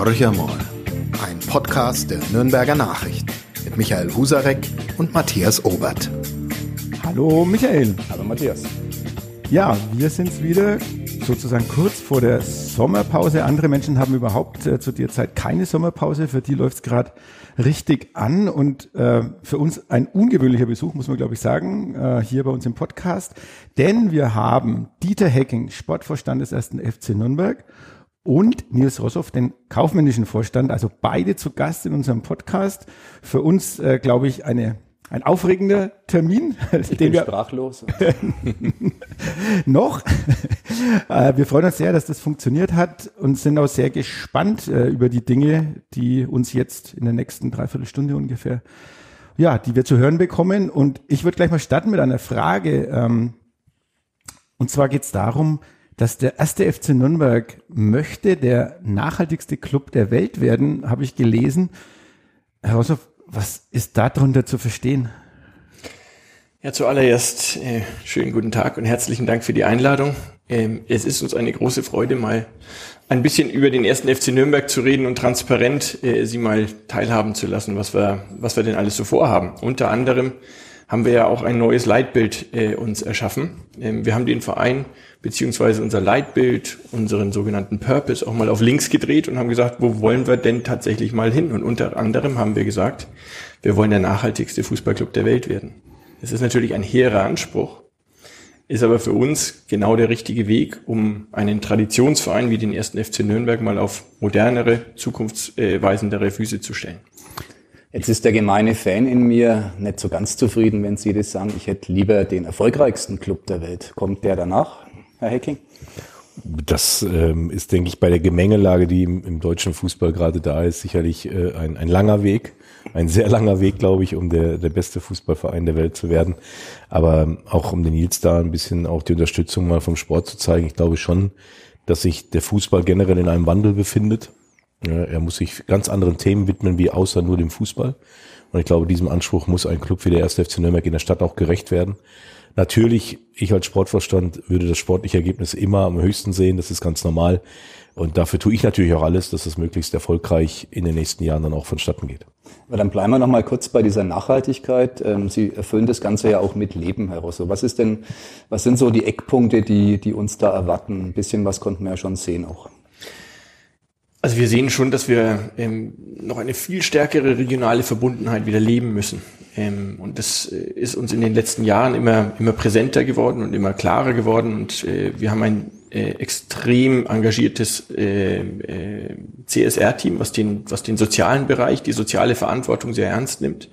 Horcher mal. Ein Podcast der Nürnberger Nachricht mit Michael Husarek und Matthias Obert. Hallo Michael. Hallo Matthias. Ja, wir sind's wieder sozusagen kurz vor der Sommerpause. Andere Menschen haben überhaupt äh, zu der Zeit keine Sommerpause. Für die läuft's gerade richtig an und äh, für uns ein ungewöhnlicher Besuch, muss man glaube ich sagen, äh, hier bei uns im Podcast. Denn wir haben Dieter Hecking, Sportvorstand des ersten FC Nürnberg und Nils Rossoff, den kaufmännischen Vorstand, also beide zu Gast in unserem Podcast. Für uns, äh, glaube ich, eine ein aufregender Termin, ich den bin wir sprachlos. noch. Äh, wir freuen uns sehr, dass das funktioniert hat und sind auch sehr gespannt äh, über die Dinge, die uns jetzt in der nächsten Dreiviertelstunde ungefähr, ja, die wir zu hören bekommen. Und ich würde gleich mal starten mit einer Frage. Ähm, und zwar geht es darum, dass der erste FC Nürnberg möchte der nachhaltigste Club der Welt werden, habe ich gelesen. Herr Rossoff, was ist darunter zu verstehen? Ja, zuallererst äh, schönen guten Tag und herzlichen Dank für die Einladung. Ähm, es ist uns eine große Freude, mal ein bisschen über den ersten FC Nürnberg zu reden und transparent äh, Sie mal teilhaben zu lassen, was wir, was wir denn alles so vorhaben. Unter anderem haben wir ja auch ein neues Leitbild äh, uns erschaffen. Ähm, wir haben den Verein beziehungsweise unser Leitbild, unseren sogenannten Purpose auch mal auf links gedreht und haben gesagt, wo wollen wir denn tatsächlich mal hin? Und unter anderem haben wir gesagt, wir wollen der nachhaltigste Fußballclub der Welt werden. Das ist natürlich ein hehrer Anspruch, ist aber für uns genau der richtige Weg, um einen Traditionsverein wie den ersten FC Nürnberg mal auf modernere, zukunftsweisendere Füße zu stellen. Jetzt ist der gemeine Fan in mir nicht so ganz zufrieden, wenn Sie das sagen. Ich hätte lieber den erfolgreichsten Club der Welt. Kommt der danach? Herr Hecking? Das ähm, ist, denke ich, bei der Gemengelage, die im, im deutschen Fußball gerade da ist, sicherlich äh, ein, ein langer Weg. Ein sehr langer Weg, glaube ich, um der, der beste Fußballverein der Welt zu werden. Aber auch um den Nils da ein bisschen auch die Unterstützung mal vom Sport zu zeigen. Ich glaube schon, dass sich der Fußball generell in einem Wandel befindet. Ja, er muss sich ganz anderen Themen widmen, wie außer nur dem Fußball. Und ich glaube, diesem Anspruch muss ein Club wie der 1. FC Nürnberg in der Stadt auch gerecht werden. Natürlich, ich als Sportvorstand würde das sportliche Ergebnis immer am höchsten sehen, das ist ganz normal. Und dafür tue ich natürlich auch alles, dass es möglichst erfolgreich in den nächsten Jahren dann auch vonstatten geht. Aber dann bleiben wir noch mal kurz bei dieser Nachhaltigkeit. Ähm, Sie erfüllen das Ganze ja auch mit Leben, Herr Rosso. Was ist denn, was sind so die Eckpunkte, die, die uns da erwarten? Ein bisschen was konnten wir ja schon sehen auch. Also wir sehen schon, dass wir ähm, noch eine viel stärkere regionale Verbundenheit wieder leben müssen. Ähm, und das äh, ist uns in den letzten Jahren immer, immer präsenter geworden und immer klarer geworden. Und äh, wir haben ein äh, extrem engagiertes äh, äh, CSR-Team, was den, was den sozialen Bereich, die soziale Verantwortung sehr ernst nimmt.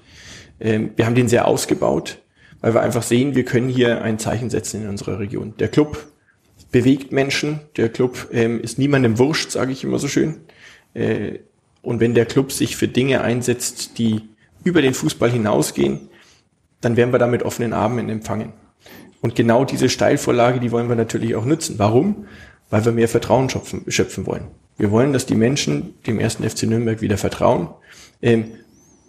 Ähm, wir haben den sehr ausgebaut, weil wir einfach sehen, wir können hier ein Zeichen setzen in unserer Region. Der Club bewegt Menschen. Der Club ähm, ist niemandem wurscht, sage ich immer so schön. Äh, und wenn der Club sich für Dinge einsetzt, die über den Fußball hinausgehen, dann werden wir da mit offenen Armen empfangen. Und genau diese Steilvorlage, die wollen wir natürlich auch nutzen. Warum? Weil wir mehr Vertrauen schöpfen, schöpfen wollen. Wir wollen, dass die Menschen dem ersten FC Nürnberg wieder vertrauen. Ähm,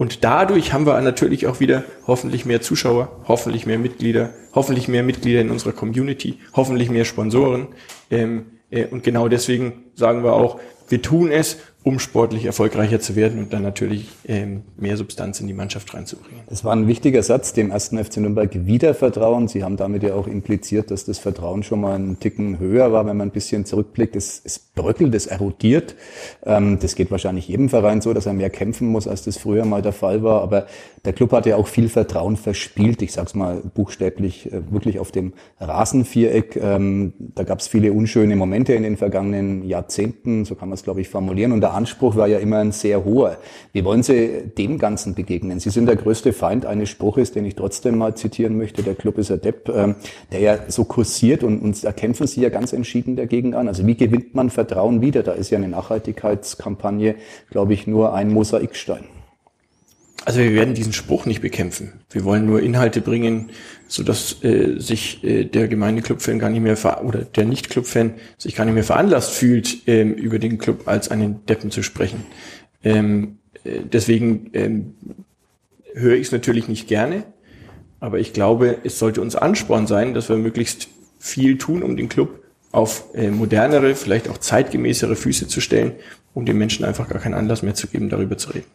und dadurch haben wir natürlich auch wieder hoffentlich mehr Zuschauer, hoffentlich mehr Mitglieder, hoffentlich mehr Mitglieder in unserer Community, hoffentlich mehr Sponsoren. Ähm, äh, und genau deswegen sagen wir auch, wir tun es, um sportlich erfolgreicher zu werden und dann natürlich ähm, mehr Substanz in die Mannschaft reinzubringen. Das war ein wichtiger Satz, dem ersten FC Nürnberg wieder Vertrauen. Sie haben damit ja auch impliziert, dass das Vertrauen schon mal einen Ticken höher war, wenn man ein bisschen zurückblickt. Es, es bröckelt, es erodiert. Ähm, das geht wahrscheinlich jedem Verein so, dass er mehr kämpfen muss, als das früher mal der Fall war. Aber der Club hat ja auch viel Vertrauen verspielt. Ich sag's mal buchstäblich, äh, wirklich auf dem Rasenviereck. Ähm, da gab es viele unschöne Momente in den vergangenen Jahrzehnten, so kann man es, glaube ich, formulieren. Und Anspruch war ja immer ein sehr hoher. Wie wollen Sie dem Ganzen begegnen? Sie sind der größte Feind eines Spruches, den ich trotzdem mal zitieren möchte. Der Club ist ein Depp, ähm, der ja so kursiert und, und da kämpfen Sie ja ganz entschieden dagegen an. Also wie gewinnt man Vertrauen wieder? Da ist ja eine Nachhaltigkeitskampagne, glaube ich, nur ein Mosaikstein. Also wir werden diesen Spruch nicht bekämpfen. Wir wollen nur Inhalte bringen, so dass äh, sich äh, der gemeine Clubfan gar nicht mehr oder der nicht Clubfan sich gar nicht mehr veranlasst fühlt, ähm, über den Club als einen Deppen zu sprechen. Ähm, äh, deswegen ähm, höre ich es natürlich nicht gerne, aber ich glaube, es sollte uns Ansporn sein, dass wir möglichst viel tun, um den Club auf äh, modernere, vielleicht auch zeitgemäßere Füße zu stellen, um den Menschen einfach gar keinen Anlass mehr zu geben, darüber zu reden.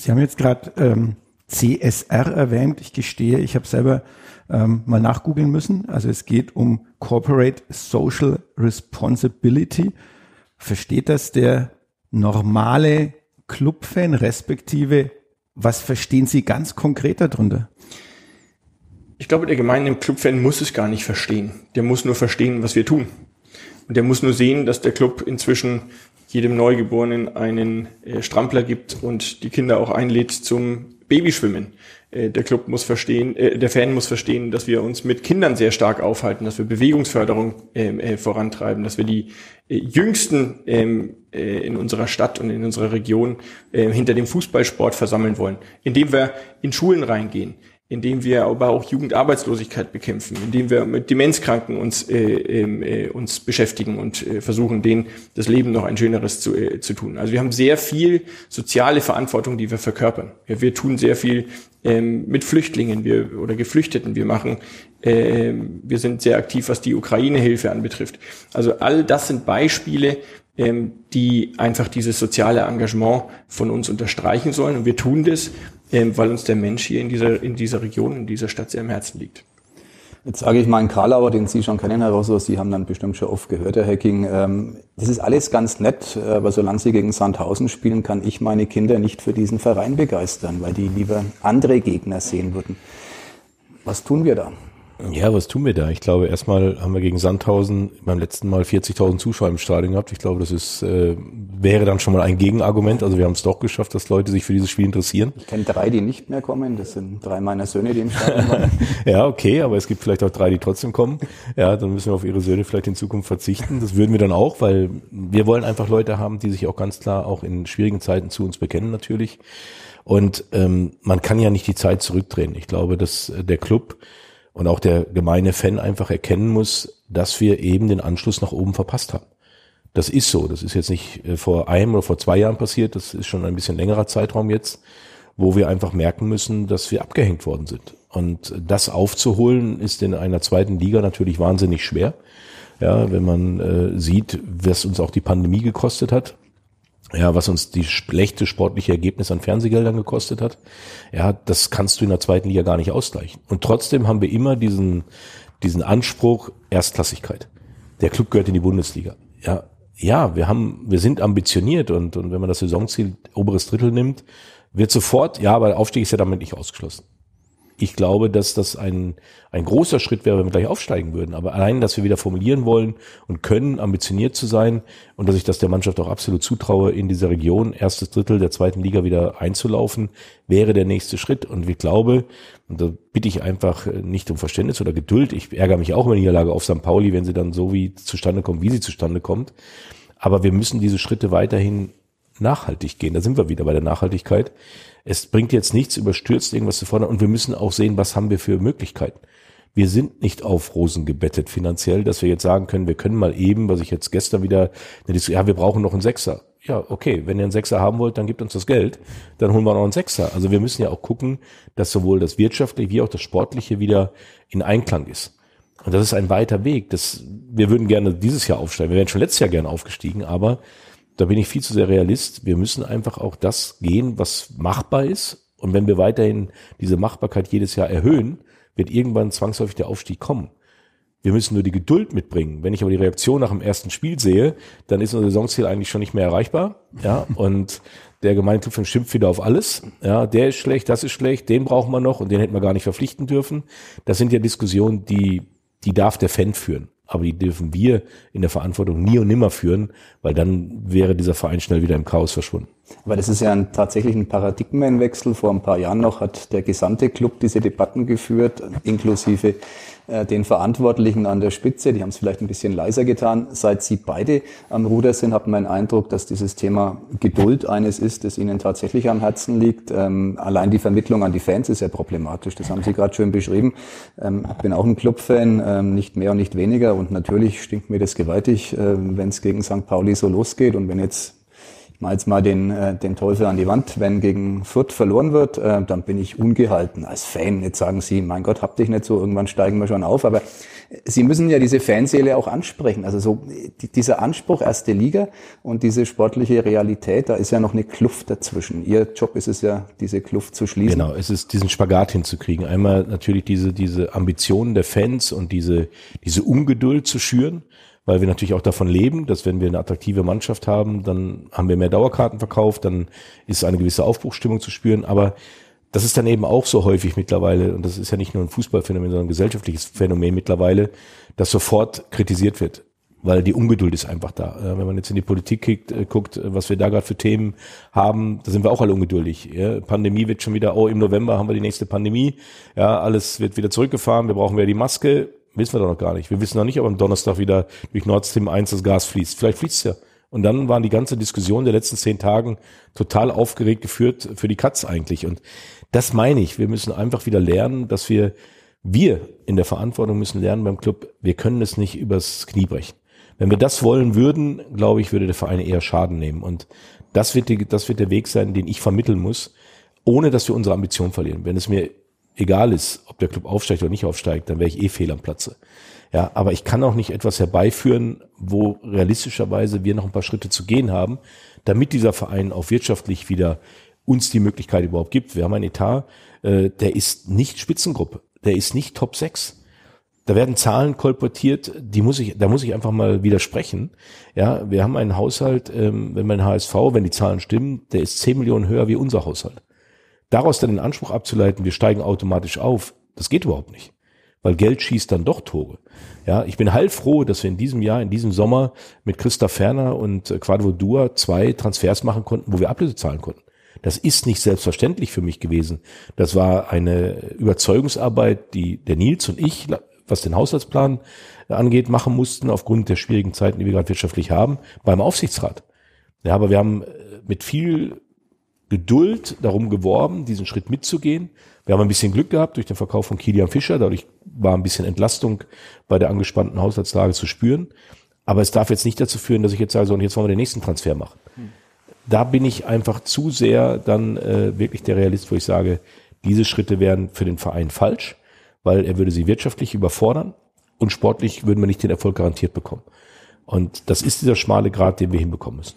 Sie haben jetzt gerade ähm, CSR erwähnt. Ich gestehe, ich habe selber ähm, mal nachgoogeln müssen. Also es geht um Corporate Social Responsibility. Versteht das der normale Clubfan, respektive was verstehen Sie ganz konkret darunter? Ich glaube, der gemeine Clubfan muss es gar nicht verstehen. Der muss nur verstehen, was wir tun. Und der muss nur sehen, dass der Club inzwischen jedem Neugeborenen einen äh, Strampler gibt und die Kinder auch einlädt zum Babyschwimmen. Äh, der Club muss verstehen, äh, der Fan muss verstehen, dass wir uns mit Kindern sehr stark aufhalten, dass wir Bewegungsförderung ähm, äh, vorantreiben, dass wir die äh, Jüngsten ähm, äh, in unserer Stadt und in unserer Region hinter dem Fußballsport versammeln wollen, indem wir in Schulen reingehen, indem wir aber auch Jugendarbeitslosigkeit bekämpfen, indem wir mit Demenzkranken uns, äh, ähm, äh, uns beschäftigen und äh, versuchen, denen das Leben noch ein schöneres zu, äh, zu tun. Also wir haben sehr viel soziale Verantwortung, die wir verkörpern. Ja, wir tun sehr viel ähm, mit Flüchtlingen wir, oder Geflüchteten. Wir machen, äh, wir sind sehr aktiv, was die Ukraine-Hilfe anbetrifft. Also all das sind Beispiele, ähm, die einfach dieses soziale Engagement von uns unterstreichen sollen. Und wir tun das ähm, weil uns der Mensch hier in dieser, in dieser Region, in dieser Stadt sehr am Herzen liegt. Jetzt sage ich mal einen Karlauer, den Sie schon kennen, Herr Rosso, Sie haben dann bestimmt schon oft gehört, Herr Hecking. Ähm, das ist alles ganz nett, aber solange Sie gegen Sandhausen spielen, kann ich meine Kinder nicht für diesen Verein begeistern, weil die lieber andere Gegner sehen würden. Was tun wir da? Ja, was tun wir da? Ich glaube, erstmal haben wir gegen Sandhausen beim letzten Mal 40.000 Zuschauer im Stadion gehabt. Ich glaube, das ist, äh, wäre dann schon mal ein Gegenargument. Also wir haben es doch geschafft, dass Leute sich für dieses Spiel interessieren. Ich kenne drei, die nicht mehr kommen. Das sind drei meiner Söhne, die im Stadion waren. ja, okay, aber es gibt vielleicht auch drei, die trotzdem kommen. Ja, dann müssen wir auf ihre Söhne vielleicht in Zukunft verzichten. Das würden wir dann auch, weil wir wollen einfach Leute haben, die sich auch ganz klar auch in schwierigen Zeiten zu uns bekennen natürlich. Und ähm, man kann ja nicht die Zeit zurückdrehen. Ich glaube, dass der Club und auch der gemeine Fan einfach erkennen muss, dass wir eben den Anschluss nach oben verpasst haben. Das ist so. Das ist jetzt nicht äh, vor einem oder vor zwei Jahren passiert. Das ist schon ein bisschen längerer Zeitraum jetzt, wo wir einfach merken müssen, dass wir abgehängt worden sind. Und das aufzuholen ist in einer zweiten Liga natürlich wahnsinnig schwer. Ja, wenn man äh, sieht, was uns auch die Pandemie gekostet hat, ja, was uns die schlechte sportliche Ergebnis an Fernsehgeldern gekostet hat, ja, das kannst du in der zweiten Liga gar nicht ausgleichen. Und trotzdem haben wir immer diesen, diesen Anspruch Erstklassigkeit. Der Club gehört in die Bundesliga. Ja, ja, wir haben, wir sind ambitioniert und, und wenn man das Saisonziel oberes Drittel nimmt, wird sofort, ja, aber der Aufstieg ist ja damit nicht ausgeschlossen ich glaube, dass das ein, ein großer Schritt wäre, wenn wir gleich aufsteigen würden. Aber allein, dass wir wieder formulieren wollen und können, ambitioniert zu sein und dass ich das der Mannschaft auch absolut zutraue, in dieser Region erstes Drittel der zweiten Liga wieder einzulaufen, wäre der nächste Schritt. Und ich glaube, und da bitte ich einfach nicht um Verständnis oder Geduld. Ich ärgere mich auch über die Niederlage auf St. Pauli, wenn sie dann so wie zustande kommt, wie sie zustande kommt. Aber wir müssen diese Schritte weiterhin nachhaltig gehen. Da sind wir wieder bei der Nachhaltigkeit. Es bringt jetzt nichts, überstürzt irgendwas zu fordern und wir müssen auch sehen, was haben wir für Möglichkeiten. Wir sind nicht auf Rosen gebettet finanziell, dass wir jetzt sagen können, wir können mal eben, was ich jetzt gestern wieder, ja, wir brauchen noch einen Sechser. Ja, okay, wenn ihr einen Sechser haben wollt, dann gebt uns das Geld, dann holen wir noch einen Sechser. Also wir müssen ja auch gucken, dass sowohl das wirtschaftliche wie auch das sportliche wieder in Einklang ist. Und das ist ein weiter Weg. Das, wir würden gerne dieses Jahr aufsteigen. Wir wären schon letztes Jahr gerne aufgestiegen, aber da bin ich viel zu sehr Realist. Wir müssen einfach auch das gehen, was machbar ist. Und wenn wir weiterhin diese Machbarkeit jedes Jahr erhöhen, wird irgendwann zwangsläufig der Aufstieg kommen. Wir müssen nur die Geduld mitbringen. Wenn ich aber die Reaktion nach dem ersten Spiel sehe, dann ist unser Saisonziel eigentlich schon nicht mehr erreichbar. Ja, und der Gemeindeklub schimpft wieder auf alles. Ja, der ist schlecht, das ist schlecht, den brauchen wir noch und den hätten wir gar nicht verpflichten dürfen. Das sind ja Diskussionen, die, die darf der Fan führen aber die dürfen wir in der Verantwortung nie und nimmer führen, weil dann wäre dieser Verein schnell wieder im Chaos verschwunden. Aber das ist ja ein, tatsächlich ein Paradigmenwechsel. Vor ein paar Jahren noch hat der gesamte Club diese Debatten geführt, inklusive äh, den Verantwortlichen an der Spitze. Die haben es vielleicht ein bisschen leiser getan. Seit Sie beide am Ruder sind, hat man den Eindruck, dass dieses Thema Geduld eines ist, das Ihnen tatsächlich am Herzen liegt. Ähm, allein die Vermittlung an die Fans ist ja problematisch. Das haben Sie gerade schön beschrieben. Ähm, ich bin auch ein Clubfan, ähm, nicht mehr und nicht weniger. Und natürlich stinkt mir das gewaltig, äh, wenn es gegen St. Pauli so losgeht. Und wenn jetzt mal jetzt mal den, äh, den Teufel an die Wand, wenn gegen Fürth verloren wird, äh, dann bin ich ungehalten als Fan. Jetzt sagen Sie, mein Gott, habt dich nicht so, irgendwann steigen wir schon auf. Aber Sie müssen ja diese Fanseele auch ansprechen. Also so die, dieser Anspruch erste Liga und diese sportliche Realität, da ist ja noch eine Kluft dazwischen. Ihr Job ist es ja, diese Kluft zu schließen. Genau, es ist diesen Spagat hinzukriegen. Einmal natürlich diese, diese Ambitionen der Fans und diese, diese Ungeduld zu schüren weil wir natürlich auch davon leben, dass wenn wir eine attraktive Mannschaft haben, dann haben wir mehr Dauerkarten verkauft, dann ist eine gewisse Aufbruchsstimmung zu spüren. Aber das ist dann eben auch so häufig mittlerweile, und das ist ja nicht nur ein Fußballphänomen, sondern ein gesellschaftliches Phänomen mittlerweile, dass sofort kritisiert wird, weil die Ungeduld ist einfach da. Wenn man jetzt in die Politik guckt, äh, guckt was wir da gerade für Themen haben, da sind wir auch alle ungeduldig. Ja, Pandemie wird schon wieder, oh, im November haben wir die nächste Pandemie, ja, alles wird wieder zurückgefahren, wir brauchen wieder die Maske wissen wir doch noch gar nicht. Wir wissen noch nicht, ob am Donnerstag wieder durch Nord Stream 1 das Gas fließt. Vielleicht fließt es ja. Und dann waren die ganze Diskussion der letzten zehn Tagen total aufgeregt geführt für die Katz eigentlich. Und das meine ich. Wir müssen einfach wieder lernen, dass wir, wir in der Verantwortung müssen lernen beim Club, wir können es nicht übers Knie brechen. Wenn wir das wollen würden, glaube ich, würde der Verein eher Schaden nehmen. Und das wird, die, das wird der Weg sein, den ich vermitteln muss, ohne dass wir unsere Ambition verlieren. Wenn es mir egal ist, ob der Club aufsteigt oder nicht aufsteigt, dann wäre ich eh fehl am Platze. Ja, aber ich kann auch nicht etwas herbeiführen, wo realistischerweise wir noch ein paar Schritte zu gehen haben, damit dieser Verein auch wirtschaftlich wieder uns die Möglichkeit überhaupt gibt. Wir haben einen Etat, äh, der ist nicht Spitzengruppe, der ist nicht Top 6. Da werden Zahlen kolportiert, die muss ich, da muss ich einfach mal widersprechen. Ja, wir haben einen Haushalt, ähm, wenn mein HSV, wenn die Zahlen stimmen, der ist 10 Millionen höher wie unser Haushalt. Daraus dann den Anspruch abzuleiten, wir steigen automatisch auf, das geht überhaupt nicht. Weil Geld schießt dann doch Tore. Ja, ich bin heilfroh, dass wir in diesem Jahr, in diesem Sommer mit Christa Ferner und äh, Quadro Dua zwei Transfers machen konnten, wo wir Ablöse zahlen konnten. Das ist nicht selbstverständlich für mich gewesen. Das war eine Überzeugungsarbeit, die der Nils und ich, was den Haushaltsplan angeht, machen mussten, aufgrund der schwierigen Zeiten, die wir gerade wirtschaftlich haben, beim Aufsichtsrat. Ja, aber wir haben äh, mit viel Geduld darum geworben, diesen Schritt mitzugehen. Wir haben ein bisschen Glück gehabt durch den Verkauf von Kilian Fischer. Dadurch war ein bisschen Entlastung bei der angespannten Haushaltslage zu spüren. Aber es darf jetzt nicht dazu führen, dass ich jetzt sage, so, und jetzt wollen wir den nächsten Transfer machen. Da bin ich einfach zu sehr dann äh, wirklich der Realist, wo ich sage, diese Schritte wären für den Verein falsch, weil er würde sie wirtschaftlich überfordern und sportlich würden wir nicht den Erfolg garantiert bekommen. Und das ist dieser schmale Grad, den wir hinbekommen müssen.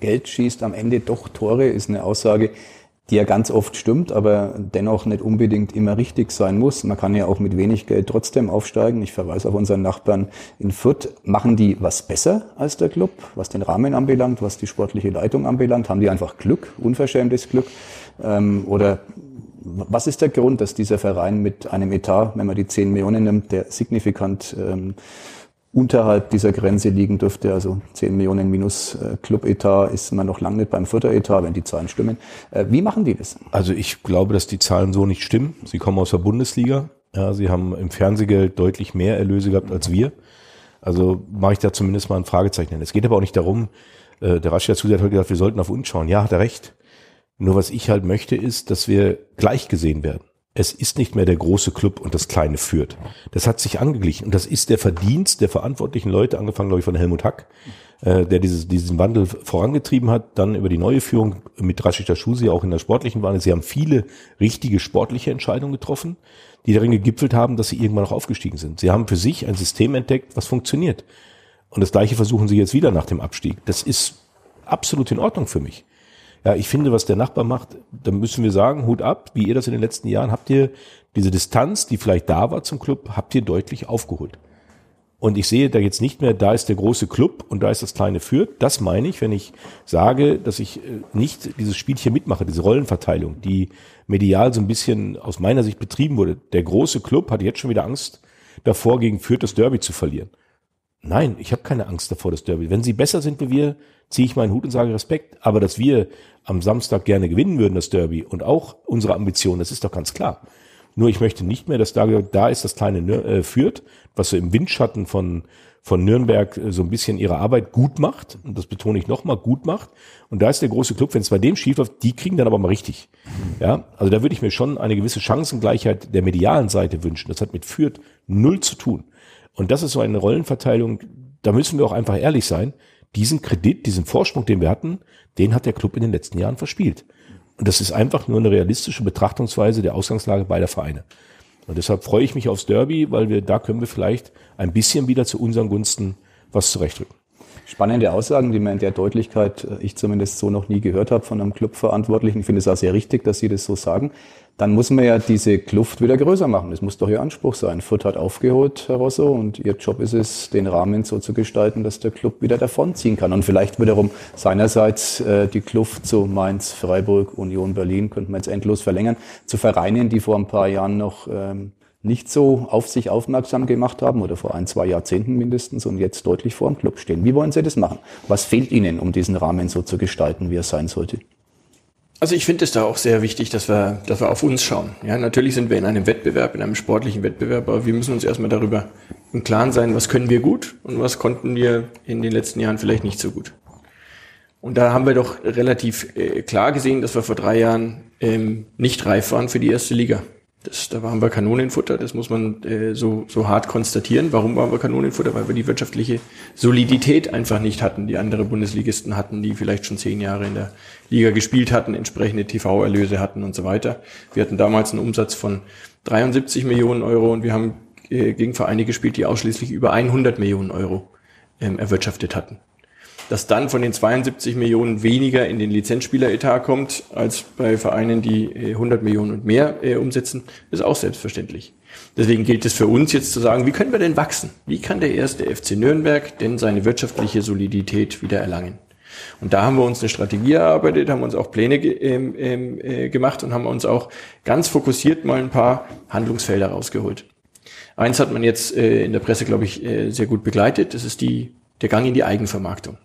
Geld schießt am Ende doch Tore, ist eine Aussage, die ja ganz oft stimmt, aber dennoch nicht unbedingt immer richtig sein muss. Man kann ja auch mit wenig Geld trotzdem aufsteigen. Ich verweise auf unseren Nachbarn in Fürth. Machen die was besser als der Club, was den Rahmen anbelangt, was die sportliche Leitung anbelangt? Haben die einfach Glück, unverschämtes Glück? Ähm, oder was ist der Grund, dass dieser Verein mit einem Etat, wenn man die 10 Millionen nimmt, der signifikant ähm, unterhalb dieser Grenze liegen dürfte, also 10 Millionen minus äh, Club-Etat, ist man noch lange nicht beim Vierter-Etat, wenn die Zahlen stimmen. Äh, wie machen die das? Also ich glaube, dass die Zahlen so nicht stimmen. Sie kommen aus der Bundesliga. Ja, sie haben im Fernsehgeld deutlich mehr Erlöse gehabt als wir. Also mache ich da zumindest mal ein Fragezeichen. Es geht aber auch nicht darum, äh, der Raschia Zusi hat heute gesagt, wir sollten auf uns schauen. Ja, hat er recht. Nur was ich halt möchte, ist, dass wir gleich gesehen werden es ist nicht mehr der große Club und das kleine führt. Das hat sich angeglichen und das ist der Verdienst der verantwortlichen Leute, angefangen glaube ich von Helmut Hack, äh, der dieses, diesen Wandel vorangetrieben hat, dann über die neue Führung mit Rashida Schusi auch in der sportlichen Wandel. Sie haben viele richtige sportliche Entscheidungen getroffen, die darin gegipfelt haben, dass sie irgendwann auch aufgestiegen sind. Sie haben für sich ein System entdeckt, was funktioniert. Und das gleiche versuchen sie jetzt wieder nach dem Abstieg. Das ist absolut in Ordnung für mich. Ja, ich finde, was der Nachbar macht, da müssen wir sagen, Hut ab, wie ihr das in den letzten Jahren habt ihr diese Distanz, die vielleicht da war zum Club, habt ihr deutlich aufgeholt. Und ich sehe da jetzt nicht mehr, da ist der große Club und da ist das kleine Fürth. Das meine ich, wenn ich sage, dass ich äh, nicht dieses Spielchen mitmache, diese Rollenverteilung, die medial so ein bisschen aus meiner Sicht betrieben wurde. Der große Club hat jetzt schon wieder Angst davor, gegen Fürth das Derby zu verlieren. Nein, ich habe keine Angst davor, das Derby. Wenn sie besser sind wie wir, ziehe ich meinen Hut und sage Respekt. Aber dass wir am Samstag gerne gewinnen würden, das Derby, und auch unsere Ambition, das ist doch ganz klar. Nur ich möchte nicht mehr, dass da, da ist das kleine äh, führt, was so im Windschatten von, von Nürnberg äh, so ein bisschen ihre Arbeit gut macht. Und das betone ich nochmal, gut macht. Und da ist der große Club, wenn es bei dem schief läuft, die kriegen dann aber mal richtig. Ja, also da würde ich mir schon eine gewisse Chancengleichheit der medialen Seite wünschen. Das hat mit Fürth null zu tun. Und das ist so eine Rollenverteilung, da müssen wir auch einfach ehrlich sein diesen Kredit, diesen Vorsprung, den wir hatten, den hat der Club in den letzten Jahren verspielt. Und das ist einfach nur eine realistische Betrachtungsweise der Ausgangslage beider Vereine. Und deshalb freue ich mich aufs Derby, weil wir da können wir vielleicht ein bisschen wieder zu unseren Gunsten was zurechtrücken. Spannende Aussagen, die man in der Deutlichkeit, äh, ich zumindest so noch nie gehört habe von einem Clubverantwortlichen. Ich finde es auch sehr richtig, dass Sie das so sagen. Dann muss man ja diese Kluft wieder größer machen. Das muss doch Ihr Anspruch sein. Fürth hat aufgeholt, Herr Rosso, und Ihr Job ist es, den Rahmen so zu gestalten, dass der Club wieder davonziehen kann. Und vielleicht wiederum seinerseits äh, die Kluft zu Mainz, Freiburg, Union Berlin, könnte man jetzt endlos verlängern, zu Vereinen, die vor ein paar Jahren noch ähm, nicht so auf sich aufmerksam gemacht haben oder vor ein, zwei Jahrzehnten mindestens und jetzt deutlich vor dem Club stehen. Wie wollen Sie das machen? Was fehlt Ihnen, um diesen Rahmen so zu gestalten, wie er sein sollte? Also ich finde es da auch sehr wichtig, dass wir, dass wir auf uns schauen. Ja, natürlich sind wir in einem Wettbewerb, in einem sportlichen Wettbewerb, aber wir müssen uns erstmal darüber im Klaren sein, was können wir gut und was konnten wir in den letzten Jahren vielleicht nicht so gut. Und da haben wir doch relativ äh, klar gesehen, dass wir vor drei Jahren ähm, nicht reif waren für die erste Liga. Das, da waren wir Kanonenfutter, das muss man äh, so, so hart konstatieren. Warum waren wir Kanonenfutter? Weil wir die wirtschaftliche Solidität einfach nicht hatten, die andere Bundesligisten hatten, die vielleicht schon zehn Jahre in der Liga gespielt hatten, entsprechende TV-Erlöse hatten und so weiter. Wir hatten damals einen Umsatz von 73 Millionen Euro und wir haben äh, gegen Vereine gespielt, die ausschließlich über 100 Millionen Euro ähm, erwirtschaftet hatten dass dann von den 72 Millionen weniger in den Lizenzspieleretat kommt, als bei Vereinen, die 100 äh, Millionen und mehr äh, umsetzen, ist auch selbstverständlich. Deswegen gilt es für uns jetzt zu sagen, wie können wir denn wachsen? Wie kann der erste FC Nürnberg denn seine wirtschaftliche Solidität wieder erlangen? Und da haben wir uns eine Strategie erarbeitet, haben uns auch Pläne ähm, ähm äh, gemacht und haben uns auch ganz fokussiert mal ein paar Handlungsfelder rausgeholt. Eins hat man jetzt äh, in der Presse, glaube ich, äh, sehr gut begleitet. Das ist die, der Gang in die Eigenvermarktung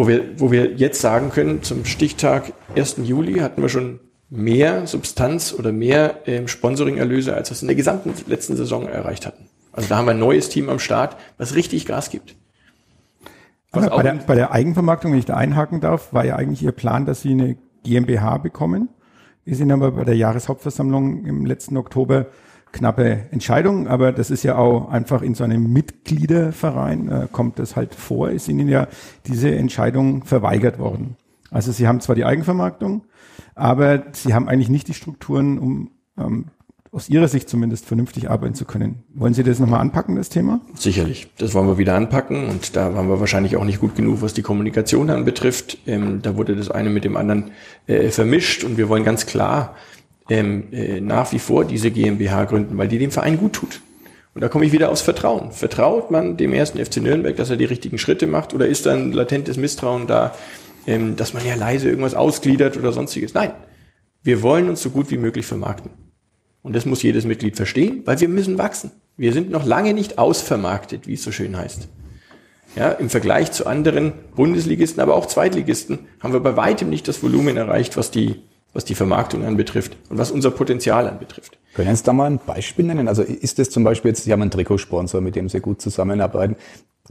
wo wir, wo wir jetzt sagen können, zum Stichtag 1. Juli hatten wir schon mehr Substanz oder mehr ähm, Sponsoring-Erlöse, als wir es in der gesamten letzten Saison erreicht hatten. Also da haben wir ein neues Team am Start, was richtig Gas gibt. bei, der, bei der Eigenvermarktung, wenn ich da einhaken darf, war ja eigentlich Ihr Plan, dass Sie eine GmbH bekommen. Wir sind aber bei der Jahreshauptversammlung im letzten Oktober knappe Entscheidung, aber das ist ja auch einfach in so einem Mitgliederverein, äh, kommt das halt vor, ist Ihnen ja diese Entscheidung verweigert worden. Also Sie haben zwar die Eigenvermarktung, aber Sie haben eigentlich nicht die Strukturen, um ähm, aus Ihrer Sicht zumindest vernünftig arbeiten zu können. Wollen Sie das nochmal anpacken, das Thema? Sicherlich. Das wollen wir wieder anpacken und da waren wir wahrscheinlich auch nicht gut genug, was die Kommunikation anbetrifft. Ähm, da wurde das eine mit dem anderen äh, vermischt und wir wollen ganz klar ähm, äh, nach wie vor diese GmbH gründen, weil die dem Verein gut tut. Und da komme ich wieder aufs Vertrauen. Vertraut man dem ersten FC Nürnberg, dass er die richtigen Schritte macht, oder ist dann latentes Misstrauen da, ähm, dass man ja leise irgendwas ausgliedert oder sonstiges? Nein, wir wollen uns so gut wie möglich vermarkten. Und das muss jedes Mitglied verstehen, weil wir müssen wachsen. Wir sind noch lange nicht ausvermarktet, wie es so schön heißt. Ja, Im Vergleich zu anderen Bundesligisten, aber auch Zweitligisten haben wir bei weitem nicht das Volumen erreicht, was die was die Vermarktung anbetrifft und was unser Potenzial anbetrifft. Können Sie da mal ein Beispiel nennen? Also ist das zum Beispiel jetzt, Sie haben einen Trikotsponsor, mit dem Sie gut zusammenarbeiten.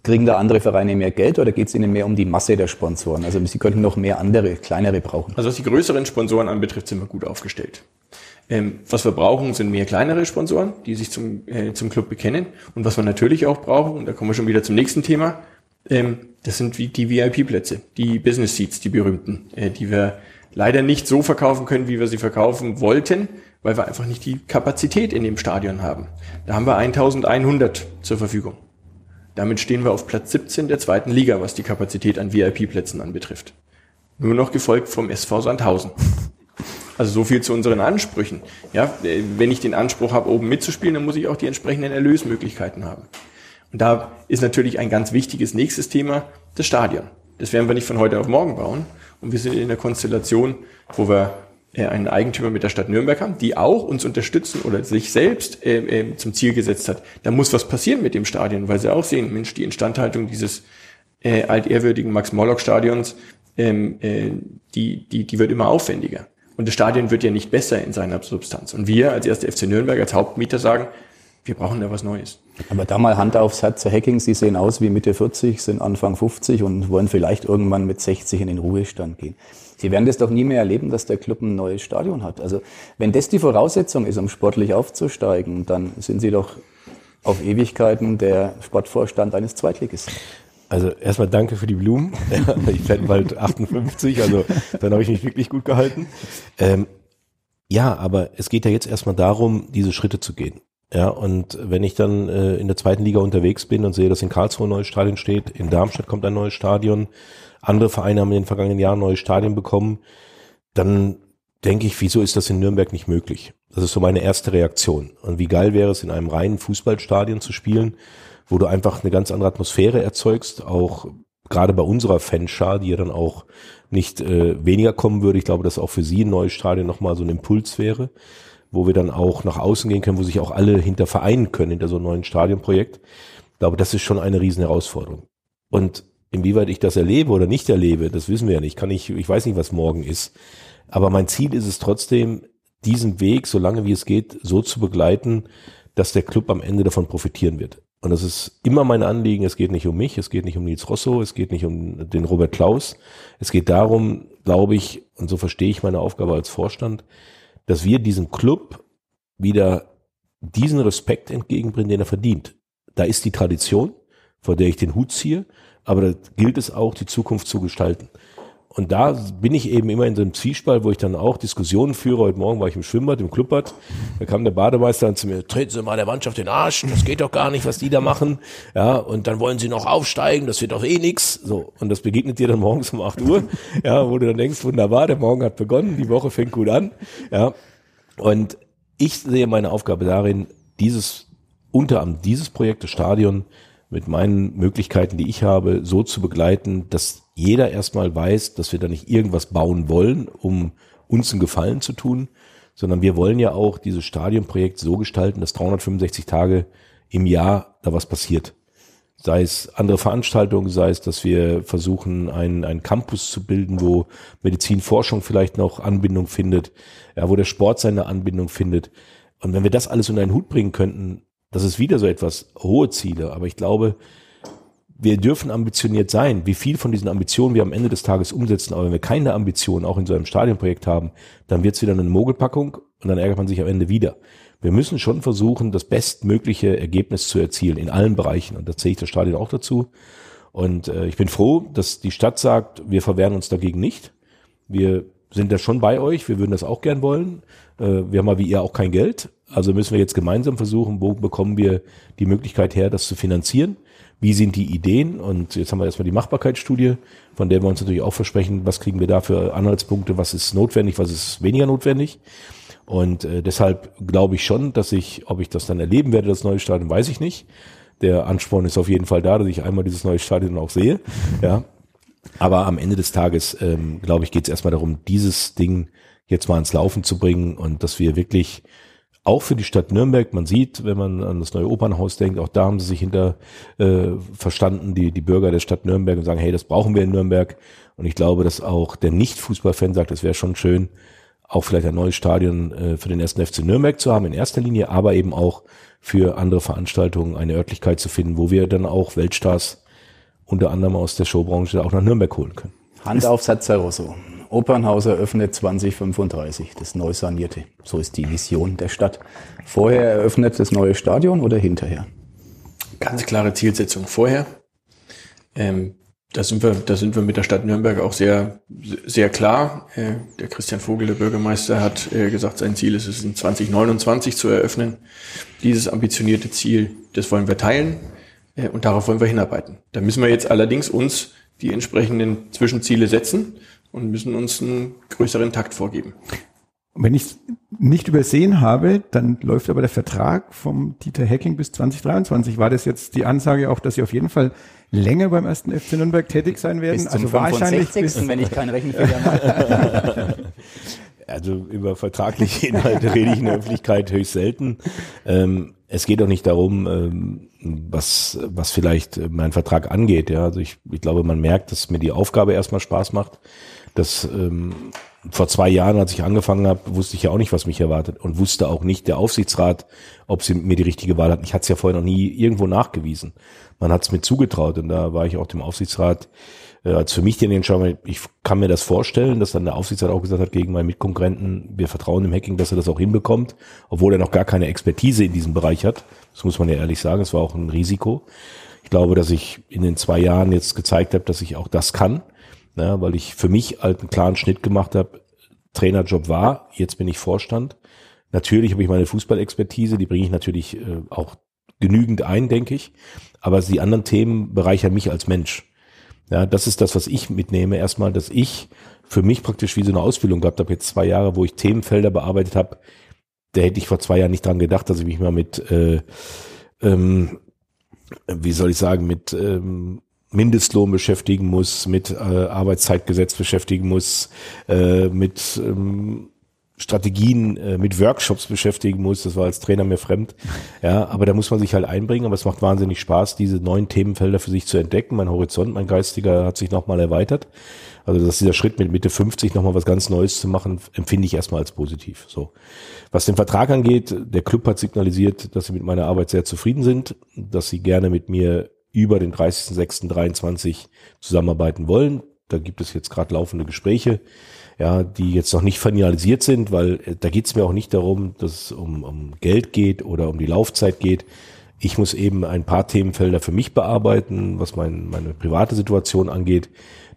Kriegen da andere Vereine mehr Geld oder geht es Ihnen mehr um die Masse der Sponsoren? Also Sie könnten noch mehr andere, kleinere brauchen. Also was die größeren Sponsoren anbetrifft, sind wir gut aufgestellt. Ähm, was wir brauchen, sind mehr kleinere Sponsoren, die sich zum, äh, zum Club bekennen. Und was wir natürlich auch brauchen, und da kommen wir schon wieder zum nächsten Thema, ähm, das sind wie die VIP-Plätze, die Business Seats, die berühmten, äh, die wir leider nicht so verkaufen können, wie wir sie verkaufen wollten, weil wir einfach nicht die Kapazität in dem Stadion haben. Da haben wir 1100 zur Verfügung. Damit stehen wir auf Platz 17 der zweiten Liga, was die Kapazität an VIP-Plätzen anbetrifft. Nur noch gefolgt vom SV Sandhausen. Also so viel zu unseren Ansprüchen. Ja, wenn ich den Anspruch habe, oben mitzuspielen, dann muss ich auch die entsprechenden Erlösmöglichkeiten haben. Und da ist natürlich ein ganz wichtiges nächstes Thema das Stadion. Das werden wir nicht von heute auf morgen bauen, und wir sind in der Konstellation, wo wir äh, einen Eigentümer mit der Stadt Nürnberg haben, die auch uns unterstützen oder sich selbst äh, äh, zum Ziel gesetzt hat. Da muss was passieren mit dem Stadion, weil sie auch sehen, Mensch, die Instandhaltung dieses äh, altehrwürdigen Max-Morlock-Stadions, ähm, äh, die, die, die wird immer aufwendiger. Und das Stadion wird ja nicht besser in seiner Substanz. Und wir als erste FC Nürnberg, als Hauptmieter sagen, wir brauchen da was Neues. Aber da mal Hand aufs Herz zu Hacking, Sie sehen aus wie Mitte 40, sind Anfang 50 und wollen vielleicht irgendwann mit 60 in den Ruhestand gehen. Sie werden das doch nie mehr erleben, dass der Club ein neues Stadion hat. Also wenn das die Voraussetzung ist, um sportlich aufzusteigen, dann sind Sie doch auf Ewigkeiten der Sportvorstand eines Zweitligisten. Also erstmal danke für die Blumen. ich werde bald 58, also dann habe ich mich wirklich gut gehalten. Ähm, ja, aber es geht ja jetzt erstmal darum, diese Schritte zu gehen. Ja, und wenn ich dann äh, in der zweiten Liga unterwegs bin und sehe, dass in Karlsruhe ein neues Stadion steht, in Darmstadt kommt ein neues Stadion, andere Vereine haben in den vergangenen Jahren neue Stadien bekommen, dann denke ich, wieso ist das in Nürnberg nicht möglich? Das ist so meine erste Reaktion. Und wie geil wäre es, in einem reinen Fußballstadion zu spielen, wo du einfach eine ganz andere Atmosphäre erzeugst, auch gerade bei unserer Fanschar, die ja dann auch nicht äh, weniger kommen würde. Ich glaube, dass auch für sie ein neues Stadion nochmal so ein Impuls wäre, wo wir dann auch nach außen gehen können, wo sich auch alle hinter vereinen können, hinter so einem neuen Stadionprojekt. Ich glaube, das ist schon eine riesen Herausforderung. Und inwieweit ich das erlebe oder nicht erlebe, das wissen wir ja nicht. Kann ich, ich weiß nicht, was morgen ist. Aber mein Ziel ist es trotzdem, diesen Weg, so lange wie es geht, so zu begleiten, dass der Club am Ende davon profitieren wird. Und das ist immer mein Anliegen. Es geht nicht um mich, es geht nicht um Nils Rosso, es geht nicht um den Robert Klaus. Es geht darum, glaube ich, und so verstehe ich meine Aufgabe als Vorstand, dass wir diesem Club wieder diesen Respekt entgegenbringen, den er verdient. Da ist die Tradition, vor der ich den Hut ziehe, aber da gilt es auch, die Zukunft zu gestalten. Und da bin ich eben immer in so einem Zwiespalt, wo ich dann auch Diskussionen führe. Heute Morgen war ich im Schwimmbad, im Clubbad. Da kam der Bademeister dann zu mir, treten Sie mal der Mannschaft den Arsch, das geht doch gar nicht, was die da machen. Ja, und dann wollen sie noch aufsteigen, das wird doch eh nix. So. Und das begegnet dir dann morgens um 8 Uhr. Ja, wo du dann denkst, wunderbar, der Morgen hat begonnen, die Woche fängt gut an. Ja. Und ich sehe meine Aufgabe darin, dieses, unter anderem dieses Projekt, das Stadion, mit meinen Möglichkeiten, die ich habe, so zu begleiten, dass jeder erstmal weiß, dass wir da nicht irgendwas bauen wollen, um uns einen Gefallen zu tun, sondern wir wollen ja auch dieses Stadionprojekt so gestalten, dass 365 Tage im Jahr da was passiert. Sei es andere Veranstaltungen, sei es, dass wir versuchen, einen, einen Campus zu bilden, wo Medizinforschung vielleicht noch Anbindung findet, ja, wo der Sport seine Anbindung findet. Und wenn wir das alles unter einen Hut bringen könnten, das ist wieder so etwas hohe Ziele, aber ich glaube, wir dürfen ambitioniert sein. Wie viel von diesen Ambitionen wir am Ende des Tages umsetzen, aber wenn wir keine Ambitionen auch in so einem Stadionprojekt haben, dann wird es wieder eine Mogelpackung und dann ärgert man sich am Ende wieder. Wir müssen schon versuchen, das bestmögliche Ergebnis zu erzielen in allen Bereichen und da zähle ich das Stadion auch dazu. Und äh, ich bin froh, dass die Stadt sagt, wir verwehren uns dagegen nicht. Wir sind da schon bei euch, wir würden das auch gern wollen. Äh, wir haben mal wie ihr auch kein Geld, also müssen wir jetzt gemeinsam versuchen, wo bekommen wir die Möglichkeit her, das zu finanzieren wie sind die Ideen und jetzt haben wir erstmal die Machbarkeitsstudie, von der wir uns natürlich auch versprechen, was kriegen wir da für Anhaltspunkte, was ist notwendig, was ist weniger notwendig. Und äh, deshalb glaube ich schon, dass ich, ob ich das dann erleben werde, das neue Stadion, weiß ich nicht. Der Ansporn ist auf jeden Fall da, dass ich einmal dieses neue Stadion auch sehe. Ja. Aber am Ende des Tages, ähm, glaube ich, geht es erstmal darum, dieses Ding jetzt mal ins Laufen zu bringen und dass wir wirklich auch für die Stadt Nürnberg, man sieht, wenn man an das neue Opernhaus denkt, auch da haben sie sich hinter äh, verstanden, die, die Bürger der Stadt Nürnberg und sagen, hey, das brauchen wir in Nürnberg. Und ich glaube, dass auch der Nicht-Fußballfan sagt, es wäre schon schön, auch vielleicht ein neues Stadion äh, für den ersten FC Nürnberg zu haben in erster Linie, aber eben auch für andere Veranstaltungen eine Örtlichkeit zu finden, wo wir dann auch Weltstars unter anderem aus der Showbranche auch nach Nürnberg holen können. Hand auf Satz, Herr Rosso. Opernhaus eröffnet 2035, das neu sanierte. So ist die Vision der Stadt. Vorher eröffnet das neue Stadion oder hinterher? Ganz klare Zielsetzung vorher. Ähm, da sind wir, da sind wir mit der Stadt Nürnberg auch sehr, sehr klar. Äh, der Christian Vogel, der Bürgermeister, hat äh, gesagt, sein Ziel ist es in 2029 zu eröffnen. Dieses ambitionierte Ziel, das wollen wir teilen äh, und darauf wollen wir hinarbeiten. Da müssen wir jetzt allerdings uns die entsprechenden Zwischenziele setzen und müssen uns einen größeren Takt vorgeben. Wenn ich es nicht übersehen habe, dann läuft aber der Vertrag vom Dieter Hacking bis 2023. War das jetzt die Ansage auch, dass Sie auf jeden Fall länger beim ersten FC Nürnberg tätig sein werden? Bis zum also wahrscheinlich bis, wenn ich keinen Rechenfehler mache. Also über vertragliche Inhalte rede ich in der Öffentlichkeit höchst selten. Ähm, es geht auch nicht darum, ähm, was, was vielleicht mein Vertrag angeht. Ja, also ich, ich glaube, man merkt, dass mir die Aufgabe erstmal Spaß macht das ähm, vor zwei Jahren, als ich angefangen habe, wusste ich ja auch nicht, was mich erwartet und wusste auch nicht der Aufsichtsrat, ob sie mir die richtige Wahl hatten. Ich hatte es ja vorher noch nie irgendwo nachgewiesen. Man hat es mir zugetraut und da war ich auch dem Aufsichtsrat äh, als für mich den Entscheidung, ich kann mir das vorstellen, dass dann der Aufsichtsrat auch gesagt hat gegen meinen Mitkonkurrenten, wir vertrauen dem Hacking, dass er das auch hinbekommt, obwohl er noch gar keine Expertise in diesem Bereich hat. Das muss man ja ehrlich sagen, es war auch ein Risiko Ich glaube, dass ich in den zwei Jahren jetzt gezeigt habe, dass ich auch das kann, ja, weil ich für mich halt einen klaren Schnitt gemacht habe. Trainerjob war, jetzt bin ich Vorstand. Natürlich habe ich meine Fußballexpertise, die bringe ich natürlich äh, auch genügend ein, denke ich. Aber die anderen Themen bereichern mich als Mensch. Ja, das ist das, was ich mitnehme. Erstmal, dass ich für mich praktisch wie so eine Ausbildung gehabt habe, jetzt zwei Jahre, wo ich Themenfelder bearbeitet habe. Da hätte ich vor zwei Jahren nicht dran gedacht, dass ich mich mal mit, äh, ähm, wie soll ich sagen, mit ähm, Mindestlohn beschäftigen muss, mit äh, Arbeitszeitgesetz beschäftigen muss, äh, mit ähm, Strategien äh, mit Workshops beschäftigen muss. Das war als Trainer mir fremd. Ja, aber da muss man sich halt einbringen. Aber es macht wahnsinnig Spaß, diese neuen Themenfelder für sich zu entdecken. Mein Horizont, mein geistiger hat sich nochmal erweitert. Also dass dieser Schritt mit Mitte 50 nochmal was ganz Neues zu machen, empfinde ich erstmal als positiv. So. Was den Vertrag angeht, der Club hat signalisiert, dass sie mit meiner Arbeit sehr zufrieden sind, dass sie gerne mit mir über den 30.06.23 zusammenarbeiten wollen. Da gibt es jetzt gerade laufende Gespräche ja, die jetzt noch nicht finalisiert sind, weil äh, da geht es mir auch nicht darum, dass es um, um Geld geht oder um die Laufzeit geht. Ich muss eben ein paar Themenfelder für mich bearbeiten, was mein, meine private Situation angeht.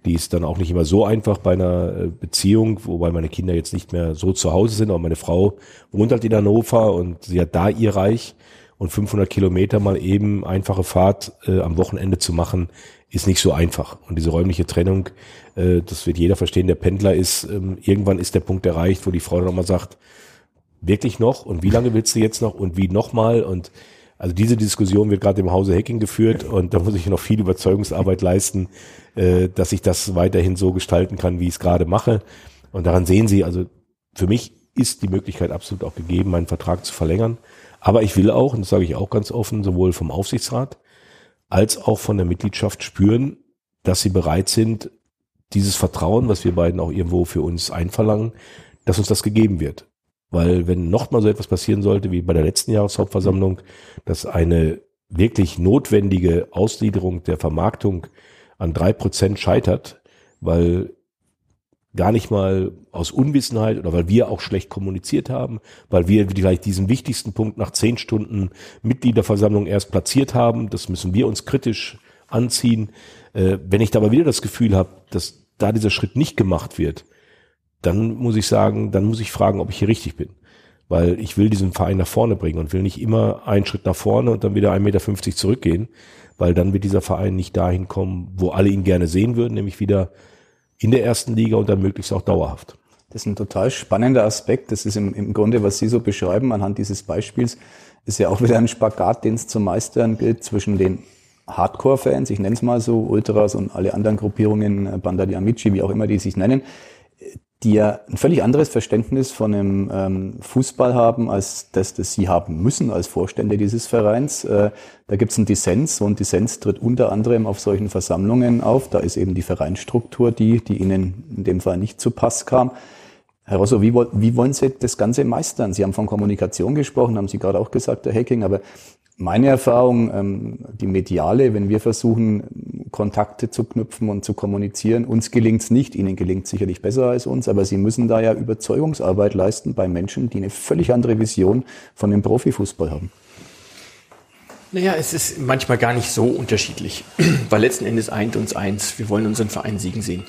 Die ist dann auch nicht immer so einfach bei einer äh, Beziehung, wobei meine Kinder jetzt nicht mehr so zu Hause sind, aber meine Frau wohnt halt in Hannover und sie hat da ihr Reich und 500 Kilometer mal eben einfache Fahrt äh, am Wochenende zu machen, ist nicht so einfach. Und diese räumliche Trennung, äh, das wird jeder verstehen, der Pendler ist, ähm, irgendwann ist der Punkt erreicht, wo die Frau dann nochmal sagt, wirklich noch? Und wie lange willst du jetzt noch? Und wie nochmal? Und also diese Diskussion wird gerade im Hause Hacking geführt und da muss ich noch viel Überzeugungsarbeit leisten, äh, dass ich das weiterhin so gestalten kann, wie ich es gerade mache. Und daran sehen Sie, also für mich ist die Möglichkeit absolut auch gegeben, meinen Vertrag zu verlängern. Aber ich will auch, und das sage ich auch ganz offen, sowohl vom Aufsichtsrat als auch von der Mitgliedschaft spüren, dass sie bereit sind, dieses Vertrauen, was wir beiden auch irgendwo für uns einverlangen, dass uns das gegeben wird. Weil wenn nochmal so etwas passieren sollte wie bei der letzten Jahreshauptversammlung, dass eine wirklich notwendige Ausgliederung der Vermarktung an drei Prozent scheitert, weil gar nicht mal aus Unwissenheit oder weil wir auch schlecht kommuniziert haben, weil wir vielleicht diesen wichtigsten Punkt nach zehn Stunden Mitgliederversammlung erst platziert haben. Das müssen wir uns kritisch anziehen. Äh, wenn ich da aber wieder das Gefühl habe, dass da dieser Schritt nicht gemacht wird, dann muss ich sagen, dann muss ich fragen, ob ich hier richtig bin. Weil ich will diesen Verein nach vorne bringen und will nicht immer einen Schritt nach vorne und dann wieder 1,50 Meter zurückgehen, weil dann wird dieser Verein nicht dahin kommen, wo alle ihn gerne sehen würden, nämlich wieder in der ersten Liga und dann möglichst auch dauerhaft. Das ist ein total spannender Aspekt. Das ist im, im Grunde, was Sie so beschreiben anhand dieses Beispiels, ist ja auch wieder ein Spagat, den es zu meistern gilt zwischen den Hardcore-Fans, ich nenne es mal so, Ultras und alle anderen Gruppierungen, Banda di Amici, wie auch immer die sich nennen, die ja ein völlig anderes Verständnis von einem ähm, Fußball haben, als das, das sie haben müssen als Vorstände dieses Vereins. Äh, da gibt es einen Dissens und Dissens tritt unter anderem auf solchen Versammlungen auf. Da ist eben die Vereinsstruktur die, die ihnen in dem Fall nicht zu Pass kam. Herr Rosso, wie, wie wollen Sie das Ganze meistern? Sie haben von Kommunikation gesprochen, haben Sie gerade auch gesagt, der Hacking, aber meine Erfahrung, ähm, die mediale, wenn wir versuchen, Kontakte zu knüpfen und zu kommunizieren, uns gelingt's nicht, Ihnen gelingt sicherlich besser als uns, aber Sie müssen da ja Überzeugungsarbeit leisten bei Menschen, die eine völlig andere Vision von dem Profifußball haben. Naja, es ist manchmal gar nicht so unterschiedlich, weil letzten Endes eint uns eins, wir wollen unseren Verein siegen sehen.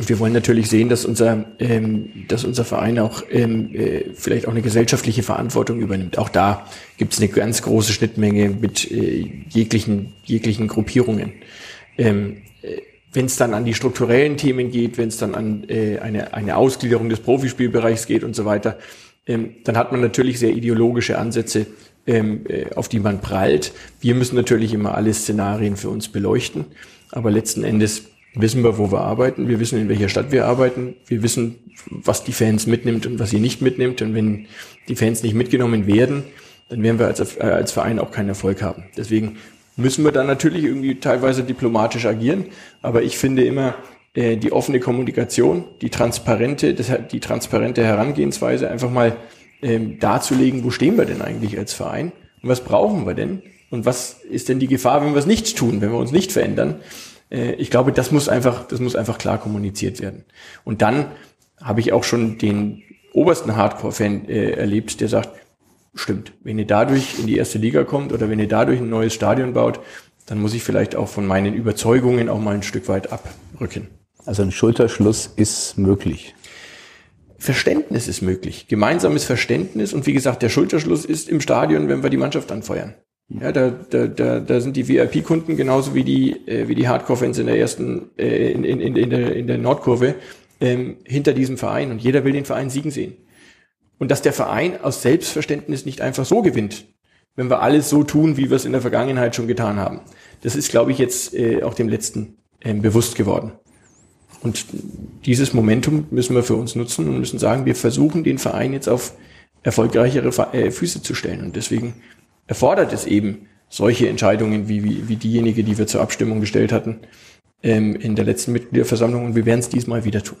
Und wir wollen natürlich sehen, dass unser, ähm, dass unser Verein auch ähm, äh, vielleicht auch eine gesellschaftliche Verantwortung übernimmt. Auch da gibt es eine ganz große Schnittmenge mit äh, jeglichen, jeglichen Gruppierungen. Ähm, äh, wenn es dann an die strukturellen Themen geht, wenn es dann an äh, eine, eine Ausgliederung des Profispielbereichs geht und so weiter, ähm, dann hat man natürlich sehr ideologische Ansätze, ähm, äh, auf die man prallt. Wir müssen natürlich immer alle Szenarien für uns beleuchten, aber letzten Endes wissen wir, wo wir arbeiten, wir wissen, in welcher Stadt wir arbeiten, wir wissen, was die Fans mitnimmt und was sie nicht mitnimmt. Und wenn die Fans nicht mitgenommen werden, dann werden wir als, äh, als Verein auch keinen Erfolg haben. Deswegen müssen wir dann natürlich irgendwie teilweise diplomatisch agieren. Aber ich finde immer, äh, die offene Kommunikation, die transparente, das, die transparente Herangehensweise, einfach mal ähm, darzulegen, wo stehen wir denn eigentlich als Verein und was brauchen wir denn und was ist denn die Gefahr, wenn wir es nicht tun, wenn wir uns nicht verändern. Äh, ich glaube, das muss einfach, das muss einfach klar kommuniziert werden. Und dann habe ich auch schon den obersten Hardcore-Fan äh, erlebt, der sagt, stimmt, wenn ihr dadurch in die erste Liga kommt oder wenn ihr dadurch ein neues Stadion baut, dann muss ich vielleicht auch von meinen Überzeugungen auch mal ein Stück weit abrücken. Also ein Schulterschluss ist möglich. Verständnis ist möglich. Gemeinsames Verständnis. Und wie gesagt, der Schulterschluss ist im Stadion, wenn wir die Mannschaft anfeuern. Ja, da, da, da, da sind die VIP-Kunden genauso wie die, äh, wie die Hardcore-Fans in der ersten, äh, in, in, in, in, der, in der Nordkurve ähm, hinter diesem Verein. Und jeder will den Verein siegen sehen. Und dass der Verein aus Selbstverständnis nicht einfach so gewinnt, wenn wir alles so tun, wie wir es in der Vergangenheit schon getan haben. Das ist, glaube ich, jetzt äh, auch dem Letzten äh, bewusst geworden. Und dieses Momentum müssen wir für uns nutzen und müssen sagen, wir versuchen den Verein jetzt auf erfolgreichere äh, Füße zu stellen. Und deswegen erfordert es eben solche Entscheidungen wie, wie, wie diejenige, die wir zur Abstimmung gestellt hatten ähm, in der letzten Mitgliederversammlung. Und wir werden es diesmal wieder tun.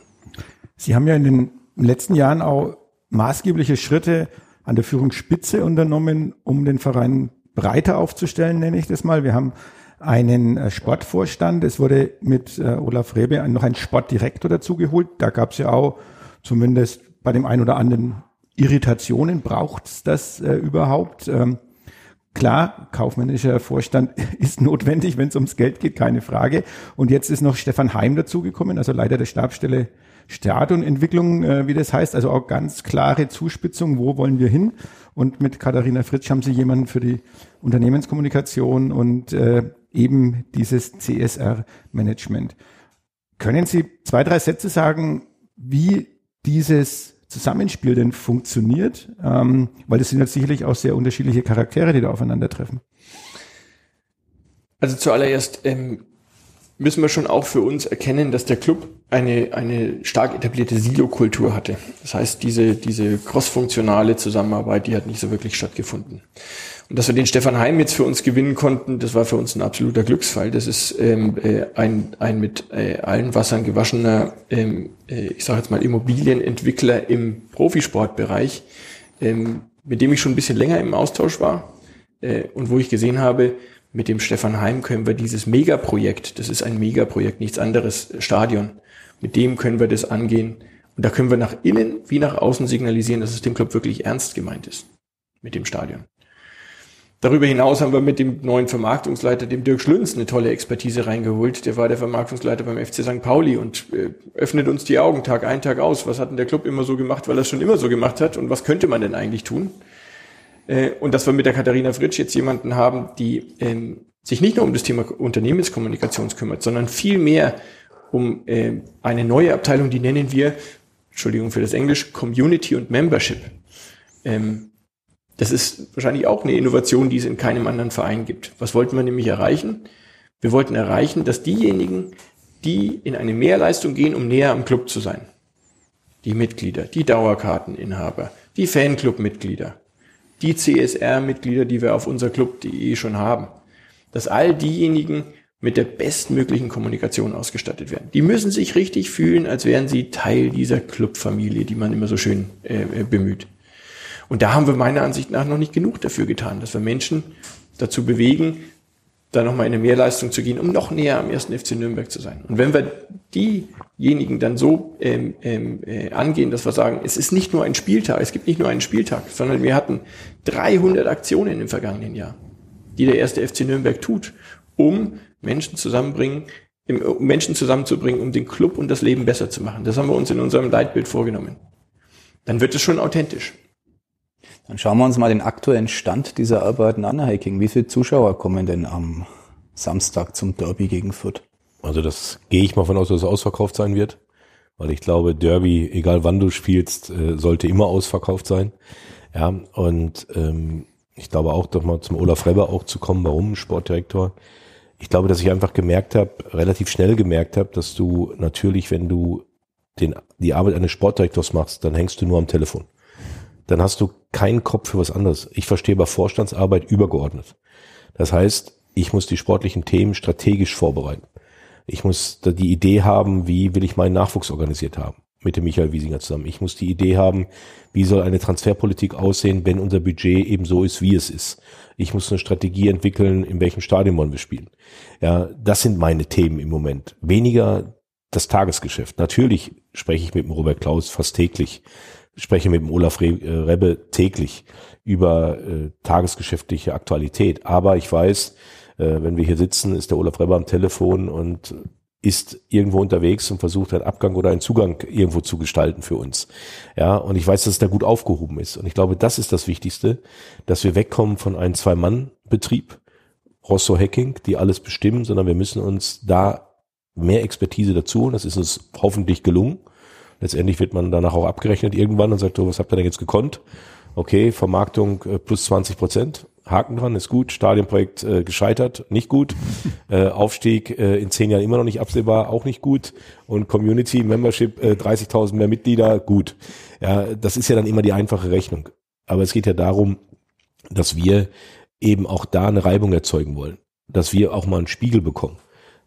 Sie haben ja in den letzten Jahren auch maßgebliche Schritte an der Führungsspitze unternommen, um den Verein breiter aufzustellen, nenne ich das mal. Wir haben einen äh, Sportvorstand. Es wurde mit äh, Olaf Rebe noch ein Sportdirektor dazugeholt. Da gab es ja auch zumindest bei dem einen oder anderen Irritationen. Braucht es das äh, überhaupt? Ähm, klar, kaufmännischer Vorstand ist notwendig, wenn es ums Geld geht, keine Frage. Und jetzt ist noch Stefan Heim dazugekommen, also Leiter der Stabstelle Stadionentwicklung, äh, wie das heißt, also auch ganz klare Zuspitzung, wo wollen wir hin? Und mit Katharina Fritsch haben sie jemanden für die Unternehmenskommunikation und äh, eben dieses CSR-Management. Können Sie zwei, drei Sätze sagen, wie dieses Zusammenspiel denn funktioniert? Ähm, weil es sind ja sicherlich auch sehr unterschiedliche Charaktere, die da aufeinandertreffen. Also zuallererst ähm, müssen wir schon auch für uns erkennen, dass der Club eine, eine stark etablierte Silo-Kultur hatte. Das heißt, diese, diese crossfunktionale Zusammenarbeit, die hat nicht so wirklich stattgefunden. Und dass wir den Stefan Heim jetzt für uns gewinnen konnten, das war für uns ein absoluter Glücksfall. Das ist ähm, äh, ein, ein mit äh, allen Wassern gewaschener, ähm, äh, ich sage jetzt mal Immobilienentwickler im Profisportbereich, ähm, mit dem ich schon ein bisschen länger im Austausch war äh, und wo ich gesehen habe, mit dem Stefan Heim können wir dieses Megaprojekt, das ist ein Megaprojekt, nichts anderes, Stadion, mit dem können wir das angehen. Und da können wir nach innen wie nach außen signalisieren, dass es dem Club wirklich ernst gemeint ist mit dem Stadion. Darüber hinaus haben wir mit dem neuen Vermarktungsleiter, dem Dirk Schlünz, eine tolle Expertise reingeholt. Der war der Vermarktungsleiter beim FC St. Pauli und äh, öffnet uns die Augen Tag ein, Tag aus. Was hat denn der Club immer so gemacht, weil er es schon immer so gemacht hat und was könnte man denn eigentlich tun? Äh, und dass wir mit der Katharina Fritsch jetzt jemanden haben, die ähm, sich nicht nur um das Thema Unternehmenskommunikation kümmert, sondern viel mehr um äh, eine neue Abteilung, die nennen wir, Entschuldigung für das Englisch, Community und Membership. Ähm, das ist wahrscheinlich auch eine Innovation, die es in keinem anderen Verein gibt. Was wollten wir nämlich erreichen? Wir wollten erreichen, dass diejenigen, die in eine Mehrleistung gehen, um näher am Club zu sein, die Mitglieder, die Dauerkarteninhaber, die Fanclub-Mitglieder, die CSR-Mitglieder, die wir auf unser Club.de schon haben, dass all diejenigen mit der bestmöglichen Kommunikation ausgestattet werden. Die müssen sich richtig fühlen, als wären sie Teil dieser Clubfamilie, die man immer so schön äh, bemüht. Und da haben wir meiner Ansicht nach noch nicht genug dafür getan, dass wir Menschen dazu bewegen, da nochmal in eine Mehrleistung zu gehen, um noch näher am ersten FC Nürnberg zu sein. Und wenn wir diejenigen dann so ähm, ähm, äh, angehen, dass wir sagen, es ist nicht nur ein Spieltag, es gibt nicht nur einen Spieltag, sondern wir hatten 300 Aktionen im vergangenen Jahr, die der erste FC Nürnberg tut, um Menschen zusammenbringen, um Menschen zusammenzubringen, um den Club und das Leben besser zu machen. Das haben wir uns in unserem Leitbild vorgenommen. Dann wird es schon authentisch. Dann schauen wir uns mal den aktuellen Stand dieser Arbeiten an, Herr. Wie viele Zuschauer kommen denn am Samstag zum Derby gegen Fürth? Also das gehe ich mal von aus, dass es ausverkauft sein wird. Weil ich glaube, Derby, egal wann du spielst, äh, sollte immer ausverkauft sein. Ja, und ähm, ich glaube auch, doch mal zum Olaf Rebber auch zu kommen, warum Sportdirektor. Ich glaube, dass ich einfach gemerkt habe, relativ schnell gemerkt habe, dass du natürlich, wenn du den, die Arbeit eines Sportdirektors machst, dann hängst du nur am Telefon dann hast du keinen Kopf für was anderes. Ich verstehe bei Vorstandsarbeit übergeordnet. Das heißt, ich muss die sportlichen Themen strategisch vorbereiten. Ich muss da die Idee haben, wie will ich meinen Nachwuchs organisiert haben mit dem Michael Wiesinger zusammen. Ich muss die Idee haben, wie soll eine Transferpolitik aussehen, wenn unser Budget eben so ist, wie es ist. Ich muss eine Strategie entwickeln, in welchem Stadion wollen wir spielen. Ja, das sind meine Themen im Moment. Weniger das Tagesgeschäft. Natürlich spreche ich mit dem Robert Klaus fast täglich spreche mit dem Olaf äh, Rebbe täglich über äh, tagesgeschäftliche Aktualität. Aber ich weiß, Äh, wenn wir hier sitzen, ist der Olaf Rebber am Telefon und ist irgendwo unterwegs und versucht einen Abgang oder einen Zugang irgendwo zu gestalten für uns. Ja, und ich weiß, dass es da gut aufgehoben ist. Und ich glaube, das ist das Wichtigste, dass wir wegkommen von einem Zwei-Mann-Betrieb, Rosso Hacking, die alles bestimmen, sondern wir müssen uns da mehr Expertise dazu und das ist uns hoffentlich gelungen. Letztendlich wird man danach auch abgerechnet irgendwann und sagt, oh, was habt ihr denn jetzt gekonnt? Okay, Vermarktung äh, plus 20 Prozent. Haken dran, ist gut. Stadionprojekt äh, gescheitert, nicht gut. Äh, Aufstieg äh, in zehn Jahren immer noch nicht absehbar, auch nicht gut. Und Community Membership, äh, 30.000 mehr Mitglieder, gut. Ja, das ist ja dann immer die einfache Rechnung. Aber es geht ja darum, dass wir eben auch da eine Reibung erzeugen wollen. Dass wir auch mal einen Spiegel bekommen.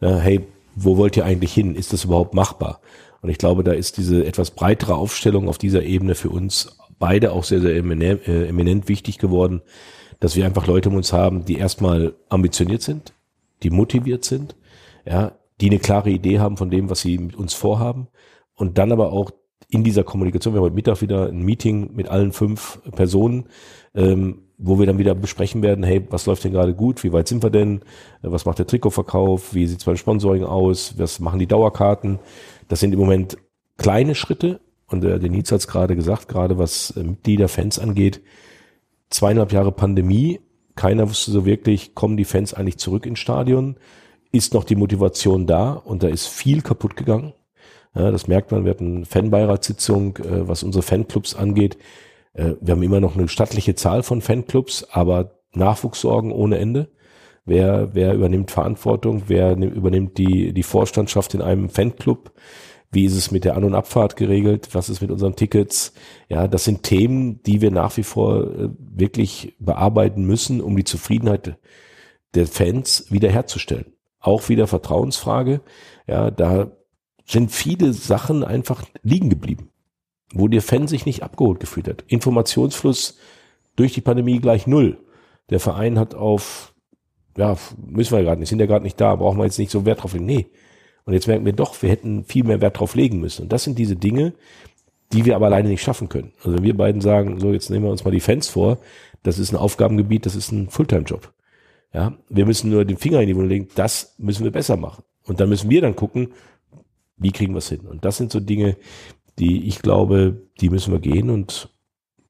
Ja, hey, wo wollt ihr eigentlich hin? Ist das überhaupt machbar? Und ich glaube, da ist diese etwas breitere Aufstellung auf dieser Ebene für uns beide auch sehr, sehr eminent, äh, eminent wichtig geworden, dass wir einfach Leute um uns haben, die erstmal ambitioniert sind, die motiviert sind, ja, die eine klare Idee haben von dem, was sie mit uns vorhaben. Und dann aber auch in dieser Kommunikation, wir haben heute Mittag wieder ein Meeting mit allen fünf Personen, ähm, wo wir dann wieder besprechen werden, hey, was läuft denn gerade gut, wie weit sind wir denn, was macht der Trikotverkauf, wie sieht es beim Sponsoring aus, was machen die Dauerkarten. Das sind im Moment kleine Schritte und der Denitz hat es gerade gesagt, gerade was äh, Mitglieder, Fans angeht, zweieinhalb Jahre Pandemie, keiner wusste so wirklich, kommen die Fans eigentlich zurück ins Stadion, ist noch die Motivation da und da ist viel kaputt gegangen. Ja, das merkt man, wir hatten Fanbeiratssitzung, äh, was unsere Fanclubs angeht. Äh, wir haben immer noch eine stattliche Zahl von Fanclubs, aber Nachwuchssorgen ohne Ende. Wer, wer übernimmt Verantwortung? Wer übernimmt die, die Vorstandschaft in einem Fanclub? Wie ist es mit der An- und Abfahrt geregelt? Was ist mit unseren Tickets? Ja, das sind Themen, die wir nach wie vor äh, wirklich bearbeiten müssen, um die Zufriedenheit der Fans wiederherzustellen. Auch wieder Vertrauensfrage. Ja, da sind viele Sachen einfach liegen geblieben wo der Fan sich nicht abgeholt gefühlt hat. Informationsfluss durch die Pandemie gleich null. Der Verein hat auf, ja, müssen wir gerade nicht, sind ja gerade nicht da, brauchen wir jetzt nicht so Wert drauf legen. Nee. Und jetzt merken wir doch, wir hätten viel mehr Wert drauf legen müssen. Und das sind diese Dinge, die wir aber alleine nicht schaffen können. Also wenn wir beiden sagen, so jetzt nehmen wir uns mal die Fans vor, das ist ein Aufgabengebiet, das ist ein Fulltime-Job. Ja, wir müssen nur den Finger in die Wunde legen, das müssen wir besser machen. Und dann müssen wir dann gucken, wie kriegen wir es hin? Und das sind so Dinge, die ich glaube, die müssen wir gehen und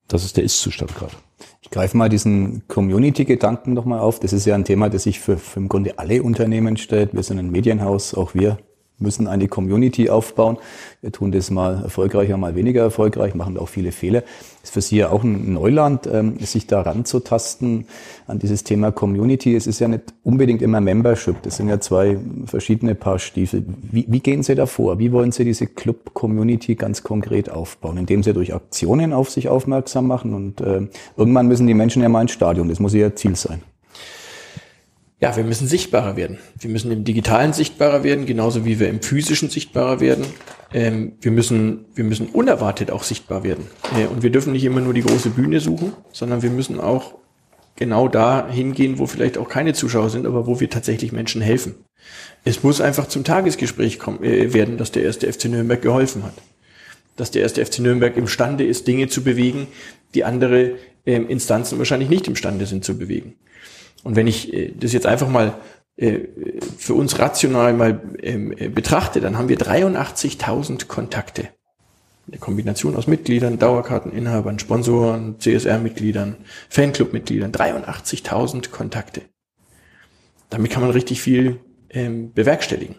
das ist der Ist-Zustand gerade. Ich greife mal diesen Community-Gedanken nochmal auf. Das ist ja ein Thema, das sich für, für im Grunde alle Unternehmen stellt. Wir sind ein Medienhaus, auch wir müssen eine Community aufbauen. Wir tun das mal erfolgreicher, mal weniger erfolgreich, machen auch viele Fehler. Ist für Sie ja auch ein Neuland, ähm, sich da ranzutasten an dieses Thema Community. Es ist ja nicht unbedingt immer Membership. Das sind ja zwei verschiedene Paar Stiefel. Wie, wie gehen Sie da vor? Wie wollen Sie diese Club-Community ganz konkret aufbauen? Indem Sie durch Aktionen auf sich aufmerksam machen und äh, irgendwann müssen die Menschen ja mal ins Stadion. Das muss Ihr Ziel sein ja, wir müssen sichtbarer werden. Wir müssen im Digitalen sichtbarer werden, genauso wie wir im Physischen sichtbarer werden. Ähm, wir müssen, wir müssen unerwartet auch sichtbar werden. Äh, und wir dürfen nicht immer nur die große Bühne suchen, sondern wir müssen auch genau da hingehen, wo vielleicht auch keine Zuschauer sind, aber wo wir tatsächlich Menschen helfen. Es muss einfach zum Tagesgespräch kommen, äh, werden, dass der erste FC Nürnberg geholfen hat. Dass der erste FC Nürnberg imstande ist, Dinge zu bewegen, die andere äh, Instanzen wahrscheinlich nicht imstande sind zu bewegen. Und wenn ich äh, das jetzt einfach mal äh, für uns rational mal ähm, äh, betrachte, dann haben wir 83.000 Kontakte. Eine Kombination aus Mitgliedern, Dauerkarteninhabern, Sponsoren, CSR-Mitgliedern, Fanclub-Mitgliedern, 83.000 Kontakte. Damit kann man richtig viel ähm, bewerkstelligen.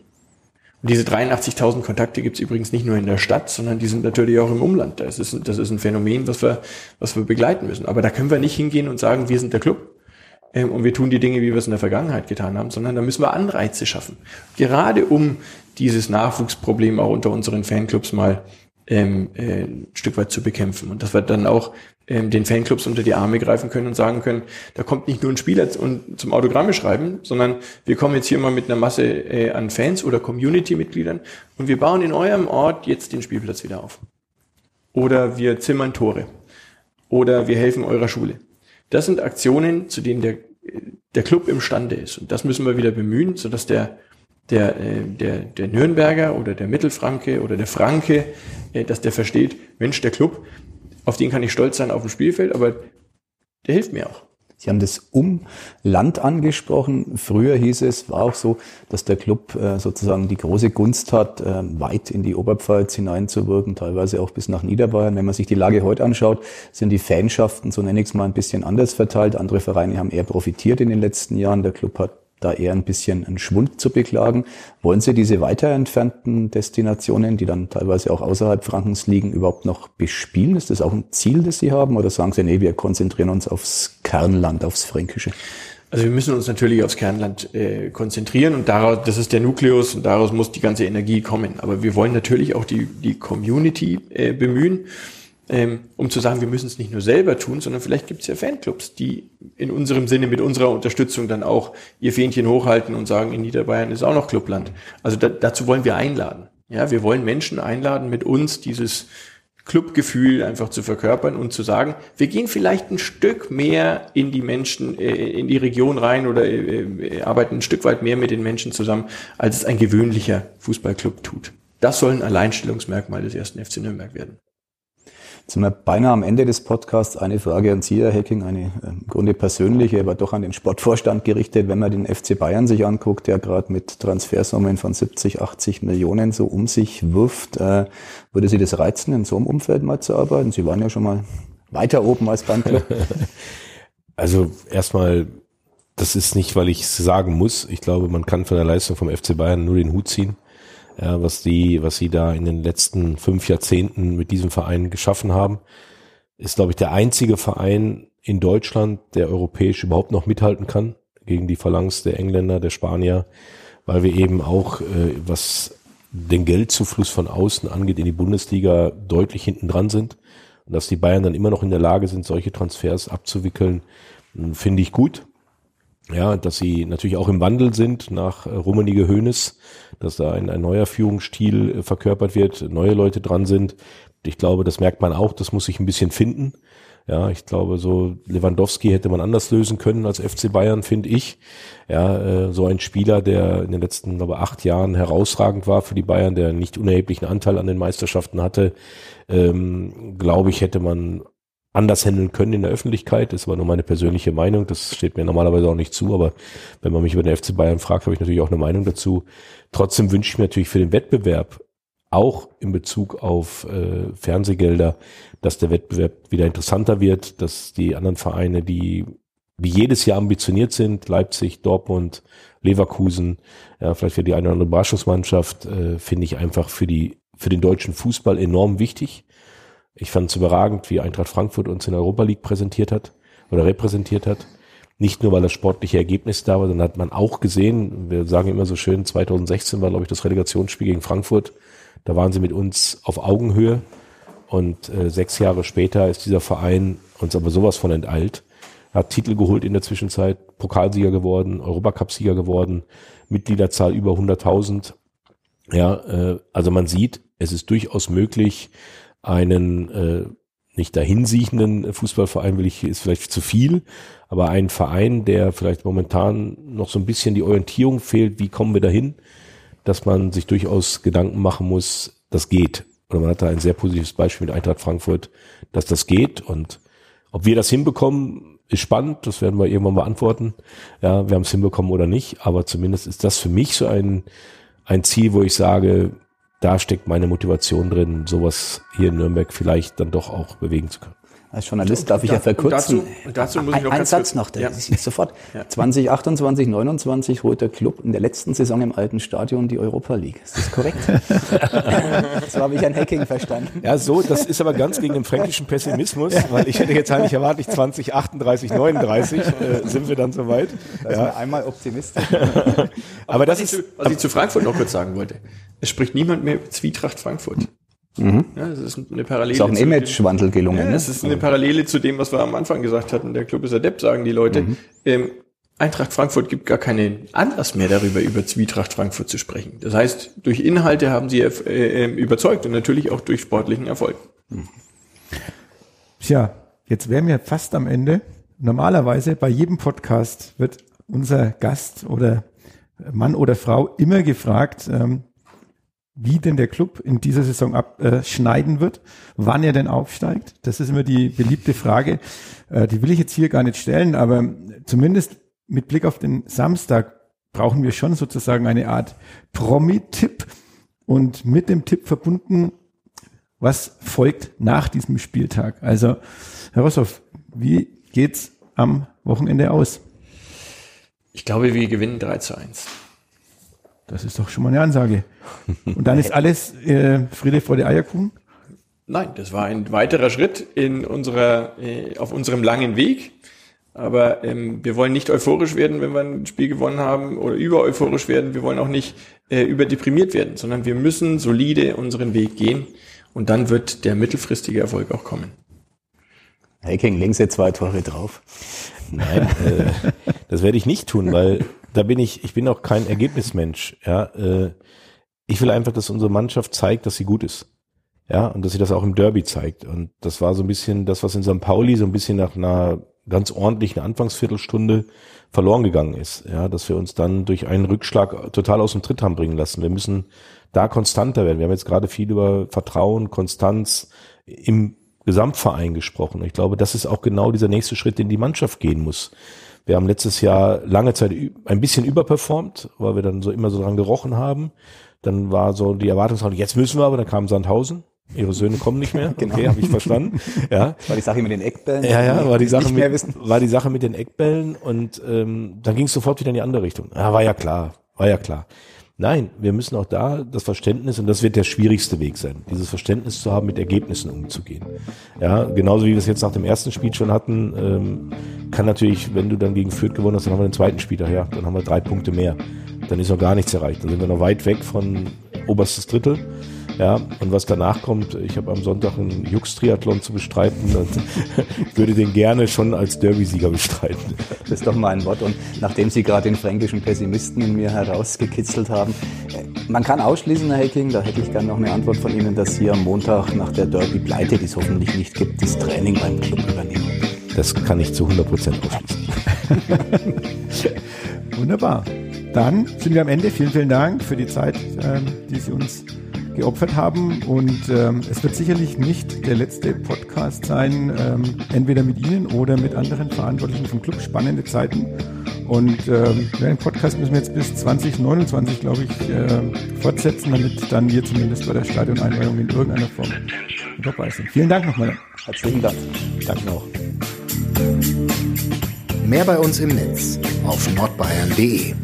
Und diese 83.000 Kontakte gibt es übrigens nicht nur in der Stadt, sondern die sind natürlich auch im Umland. Das ist, das ist ein Phänomen, was wir, was wir begleiten müssen. Aber da können wir nicht hingehen und sagen, wir sind der Club, und wir tun die Dinge, wie wir es in der Vergangenheit getan haben, sondern da müssen wir Anreize schaffen. Gerade um dieses Nachwuchsproblem auch unter unseren Fanclubs mal ähm, äh, ein Stück weit zu bekämpfen. Und dass wir dann auch ähm, den Fanclubs unter die Arme greifen können und sagen können, da kommt nicht nur ein Spieler und zum Autogramme schreiben, sondern wir kommen jetzt hier mal mit einer Masse äh, an Fans oder Community-Mitgliedern und wir bauen in eurem Ort jetzt den Spielplatz wieder auf. Oder wir zimmern Tore. Oder wir helfen eurer Schule. Das sind Aktionen, zu denen der, der Club imstande ist. Und das müssen wir wieder bemühen, sodass der, der, äh, der, der Nürnberger oder der Mittelfranke oder der Franke, äh, dass der versteht, Mensch, der Club, auf den kann ich stolz sein auf dem Spielfeld, aber der hilft mir auch. Sie haben das Umland angesprochen. Früher hieß es, war auch so, dass der Club äh, sozusagen die große Gunst hat, äh, weit in die Oberpfalz hineinzuwirken, teilweise auch bis nach Niederbayern. Wenn man sich die Lage heute anschaut, sind die Fanschaften, so nenne ich es mal, ein bisschen anders verteilt. Andere Vereine haben eher profitiert in den letzten Jahren. Der Club hat da eher ein bisschen einen Schwund zu beklagen. Wollen Sie diese weiter entfernten Destinationen, die dann teilweise auch außerhalb Frankens liegen, überhaupt noch bespielen? Ist das auch ein Ziel, das Sie haben? Oder sagen Sie, nee, wir konzentrieren uns aufs Kernland, aufs Fränkische? Also wir müssen uns natürlich aufs Kernland äh, konzentrieren und daraus, das ist der Nukleus und daraus muss die ganze Energie kommen. Aber wir wollen natürlich auch die, die Community äh, bemühen ähm, um zu sagen, wir müssen es nicht nur selber tun, sondern vielleicht gibt es ja Fanclubs, die in unserem Sinne mit unserer Unterstützung dann auch ihr Fähnchen hochhalten und sagen, in Niederbayern ist auch noch Clubland. Also da, dazu wollen wir einladen. Ja, wir wollen Menschen einladen, mit uns dieses Clubgefühl einfach zu verkörpern und zu sagen, wir gehen vielleicht ein Stück mehr in die Menschen, äh, in die Region rein oder äh, äh, arbeiten ein Stück weit mehr mit den Menschen zusammen, als es ein gewöhnlicher Fußballclub tut. Das soll ein Alleinstellungsmerkmal des ersten FC Nürnberg werden. Jetzt sind wir beinahe am Ende des Podcasts. Eine Frage an Sie, Herr Hecking, eine äh, im Grunde persönliche, aber doch an den Sportvorstand gerichtet. Wenn man den FC Bayern sich anguckt, der gerade mit Transfersummen von 70, 80 Millionen so um sich wirft, äh, würde Sie das reizen, in so einem Umfeld mal zu arbeiten? Sie waren ja schon mal weiter oben als Club. Also erstmal, das ist nicht, weil ich es sagen muss. Ich glaube, man kann von der Leistung vom FC Bayern nur den Hut ziehen ja, was die, was sie da in den letzten fünf Jahrzehnten mit diesem Verein geschaffen haben, ist, glaube ich, der einzige Verein in Deutschland, der europäisch überhaupt noch mithalten kann gegen die Phalanx der Engländer, der Spanier, weil wir eben auch, äh, was den Geldzufluss von außen angeht, in die Bundesliga deutlich hinten dran sind. Und dass die Bayern dann immer noch in der Lage sind, solche Transfers abzuwickeln, finde ich gut. Ja, dass sie natürlich auch im Wandel sind nach äh, Rummenige Hönes, dass da ein, ein neuer Führungsstil äh, verkörpert wird, neue Leute dran sind. Ich glaube, das merkt man auch, das muss sich ein bisschen finden. Ja, ich glaube, so Lewandowski hätte man anders lösen können als FC Bayern, finde ich. Ja, äh, so ein Spieler, der in den letzten, glaube acht Jahren herausragend war für die Bayern, der nicht unerheblichen Anteil an den Meisterschaften hatte, ähm, glaube ich, hätte man anders handeln können in der Öffentlichkeit. Das war nur meine persönliche Meinung. Das steht mir normalerweise auch nicht zu. Aber wenn man mich über den FC Bayern fragt, habe ich natürlich auch eine Meinung dazu. Trotzdem wünsche ich mir natürlich für den Wettbewerb auch in Bezug auf äh, Fernsehgelder, dass der Wettbewerb wieder interessanter wird, dass die anderen Vereine, die wie jedes Jahr ambitioniert sind, Leipzig, Dortmund, Leverkusen, ja, vielleicht für die eine oder andere Überraschungsmannschaft, äh, finde ich einfach für die für den deutschen Fußball enorm wichtig. Ich fand es überragend, wie Eintracht Frankfurt uns in Europa League präsentiert hat oder repräsentiert hat. Nicht nur, weil das sportliche Ergebnis da war, sondern hat man auch gesehen, wir sagen immer so schön, 2016 war, glaube ich, das Relegationsspiel gegen Frankfurt. Da waren sie mit uns auf Augenhöhe. Und äh, sechs Jahre später ist dieser Verein uns aber sowas von enteilt. Hat Titel geholt in der Zwischenzeit, Pokalsieger geworden, Europacup-Sieger geworden, Mitgliederzahl über 100.000. Ja, äh, also man sieht, es ist durchaus möglich, einen äh, nicht dahinsiechenden Fußballverein will ich, ist vielleicht zu viel, aber einen Verein, der vielleicht momentan noch so ein bisschen die Orientierung fehlt, wie kommen wir dahin, dass man sich durchaus Gedanken machen muss, das geht. Oder man hat da ein sehr positives Beispiel mit Eintracht Frankfurt, dass das geht und ob wir das hinbekommen, ist spannend, das werden wir irgendwann beantworten. Ja, wir haben es hinbekommen oder nicht, aber zumindest ist das für mich so ein, ein Ziel, wo ich sage, da steckt meine Motivation drin, sowas hier in Nürnberg vielleicht dann doch auch bewegen zu können. Als Journalist darf ich ja verkürzen. Und dazu, dazu muss ich noch ein, Satz noch, der ja. ist sofort. Ja. 2028, 29 holt der Club in der letzten Saison im alten Stadion die Europa League. Ist das korrekt? so habe ich ein Hacking verstanden. Ja, so, das ist aber ganz gegen den fränkischen Pessimismus, weil ich hätte jetzt eigentlich erwartet, 2038, 39 äh, sind wir dann soweit. Da ja. ist einmal optimistisch. aber das was ist, ich zu, was ich zu Frankfurt noch kurz sagen wollte. Es spricht niemand mehr über Zwietracht Frankfurt. Mhm. Ja, das ist eine Parallele. Ist auch ein Imagewandel gelungen. Ja, das ist eine Parallele zu dem, was wir am Anfang gesagt hatten. Der Club ist adept, sagen die Leute. Mhm. Ähm, Eintracht Frankfurt gibt gar keinen Anlass mehr darüber, über Zwietracht Frankfurt zu sprechen. Das heißt, durch Inhalte haben sie äh, äh, überzeugt und natürlich auch durch sportlichen Erfolg. Mhm. Tja, jetzt wären wir fast am Ende. Normalerweise bei jedem Podcast wird unser Gast oder Mann oder Frau immer gefragt, ähm, wie denn der Club in dieser Saison abschneiden wird, wann er denn aufsteigt. Das ist immer die beliebte Frage. Äh, die will ich jetzt hier gar nicht stellen, aber zumindest mit Blick auf den Samstag brauchen wir schon sozusagen eine Art Promi-Tipp und mit dem Tipp verbunden, was folgt nach diesem Spieltag. Also, Herr Rossoff, wie geht's am Wochenende aus? Ich glaube, wir gewinnen 3 zu 1. Das ist doch schon mal eine Ansage. Und dann ist alles äh, Friede vor der Eierkuchen? Nein, das war ein weiterer Schritt in unserer, äh, auf unserem langen Weg. Aber ähm, wir wollen nicht euphorisch werden, wenn wir ein Spiel gewonnen haben oder über euphorisch werden. Wir wollen auch nicht äh, überdeprimiert werden, sondern wir müssen solide unseren Weg gehen und dann wird der mittelfristige Erfolg auch kommen. Hacking links jetzt zwei Tore drauf. Nein, äh, das werde ich nicht tun, weil da bin ich, ich bin auch kein Ergebnismensch. Ja, äh, ich will einfach, dass unsere Mannschaft zeigt, dass sie gut ist. Ja, und dass sie das auch im Derby zeigt. Und das war so ein bisschen das, was in St. Pauli so ein bisschen nach einer ganz ordentlichen Anfangsviertelstunde verloren gegangen ist. Ja, dass wir uns dann durch einen Rückschlag total aus dem Tritt haben bringen lassen. Wir müssen da konstanter werden. Wir haben jetzt gerade viel über Vertrauen, Konstanz im Gesamtverein gesprochen. Ich glaube, das ist auch genau dieser nächste Schritt, den die Mannschaft gehen muss. Wir haben letztes Jahr lange Zeit ein bisschen überperformt, weil wir dann so immer so dran gerochen haben. Dann war so die Erwartungshaltung, jetzt müssen wir aber, dann kam Sandhausen. Ihre Söhne kommen nicht mehr. genau. Okay, habe ich verstanden. Ja. War die Sache mit den Eckbällen? Ja, ja, war die Sache mit, war die Sache mit den Eckbällen und ähm, dann ging es sofort wieder in die andere Richtung. Ja, war ja klar, war ja klar. Nein, wir müssen auch da das Verständnis, und das wird der schwierigste Weg sein, dieses Verständnis zu haben, mit Ergebnissen umzugehen. Ja, genauso wie wir es jetzt nach dem ersten Spiel schon hatten, ähm, kann natürlich, wenn du dann gegen Fürth gewonnen hast, dann haben wir den zweiten Spieler, ja, dann haben wir drei Punkte mehr. Dann ist noch gar nichts erreicht. Dann sind wir noch weit weg von oberstes Drittel. Ja, und was danach kommt, ich habe am Sonntag einen Jux-Triathlon zu bestreiten und würde den gerne schon als Derby-Sieger bestreiten. Das ist doch mal ein Wort. Und nachdem Sie gerade den fränkischen Pessimisten in mir herausgekitzelt haben, äh, man kann ausschließen, Herr Hecking, da hätte ich gerne noch eine Antwort von Ihnen, dass Sie am Montag nach der Derby-Pleite, die es hoffentlich nicht gibt, das Training beim Club übernehmen. Das kann ich zu 100 Prozent ausschließen. Wunderbar. Dann sind wir am Ende. Vielen, vielen Dank für die Zeit, ähm, die Sie uns geopfert haben. Und ähm, es wird sicherlich nicht der letzte Podcast sein, ähm, entweder mit Ihnen oder mit anderen Verantwortlichen vom Club. Spannende Zeiten. Und ähm, den Podcast müssen wir jetzt bis 2029, glaube ich, äh, fortsetzen, damit dann wir zumindest bei der Stadioneinweihung in irgendeiner Form dabei sind. Vielen Dank nochmal. Herzlichen Dank. Danke auch. Mehr bei uns im Netz auf nordbayern.de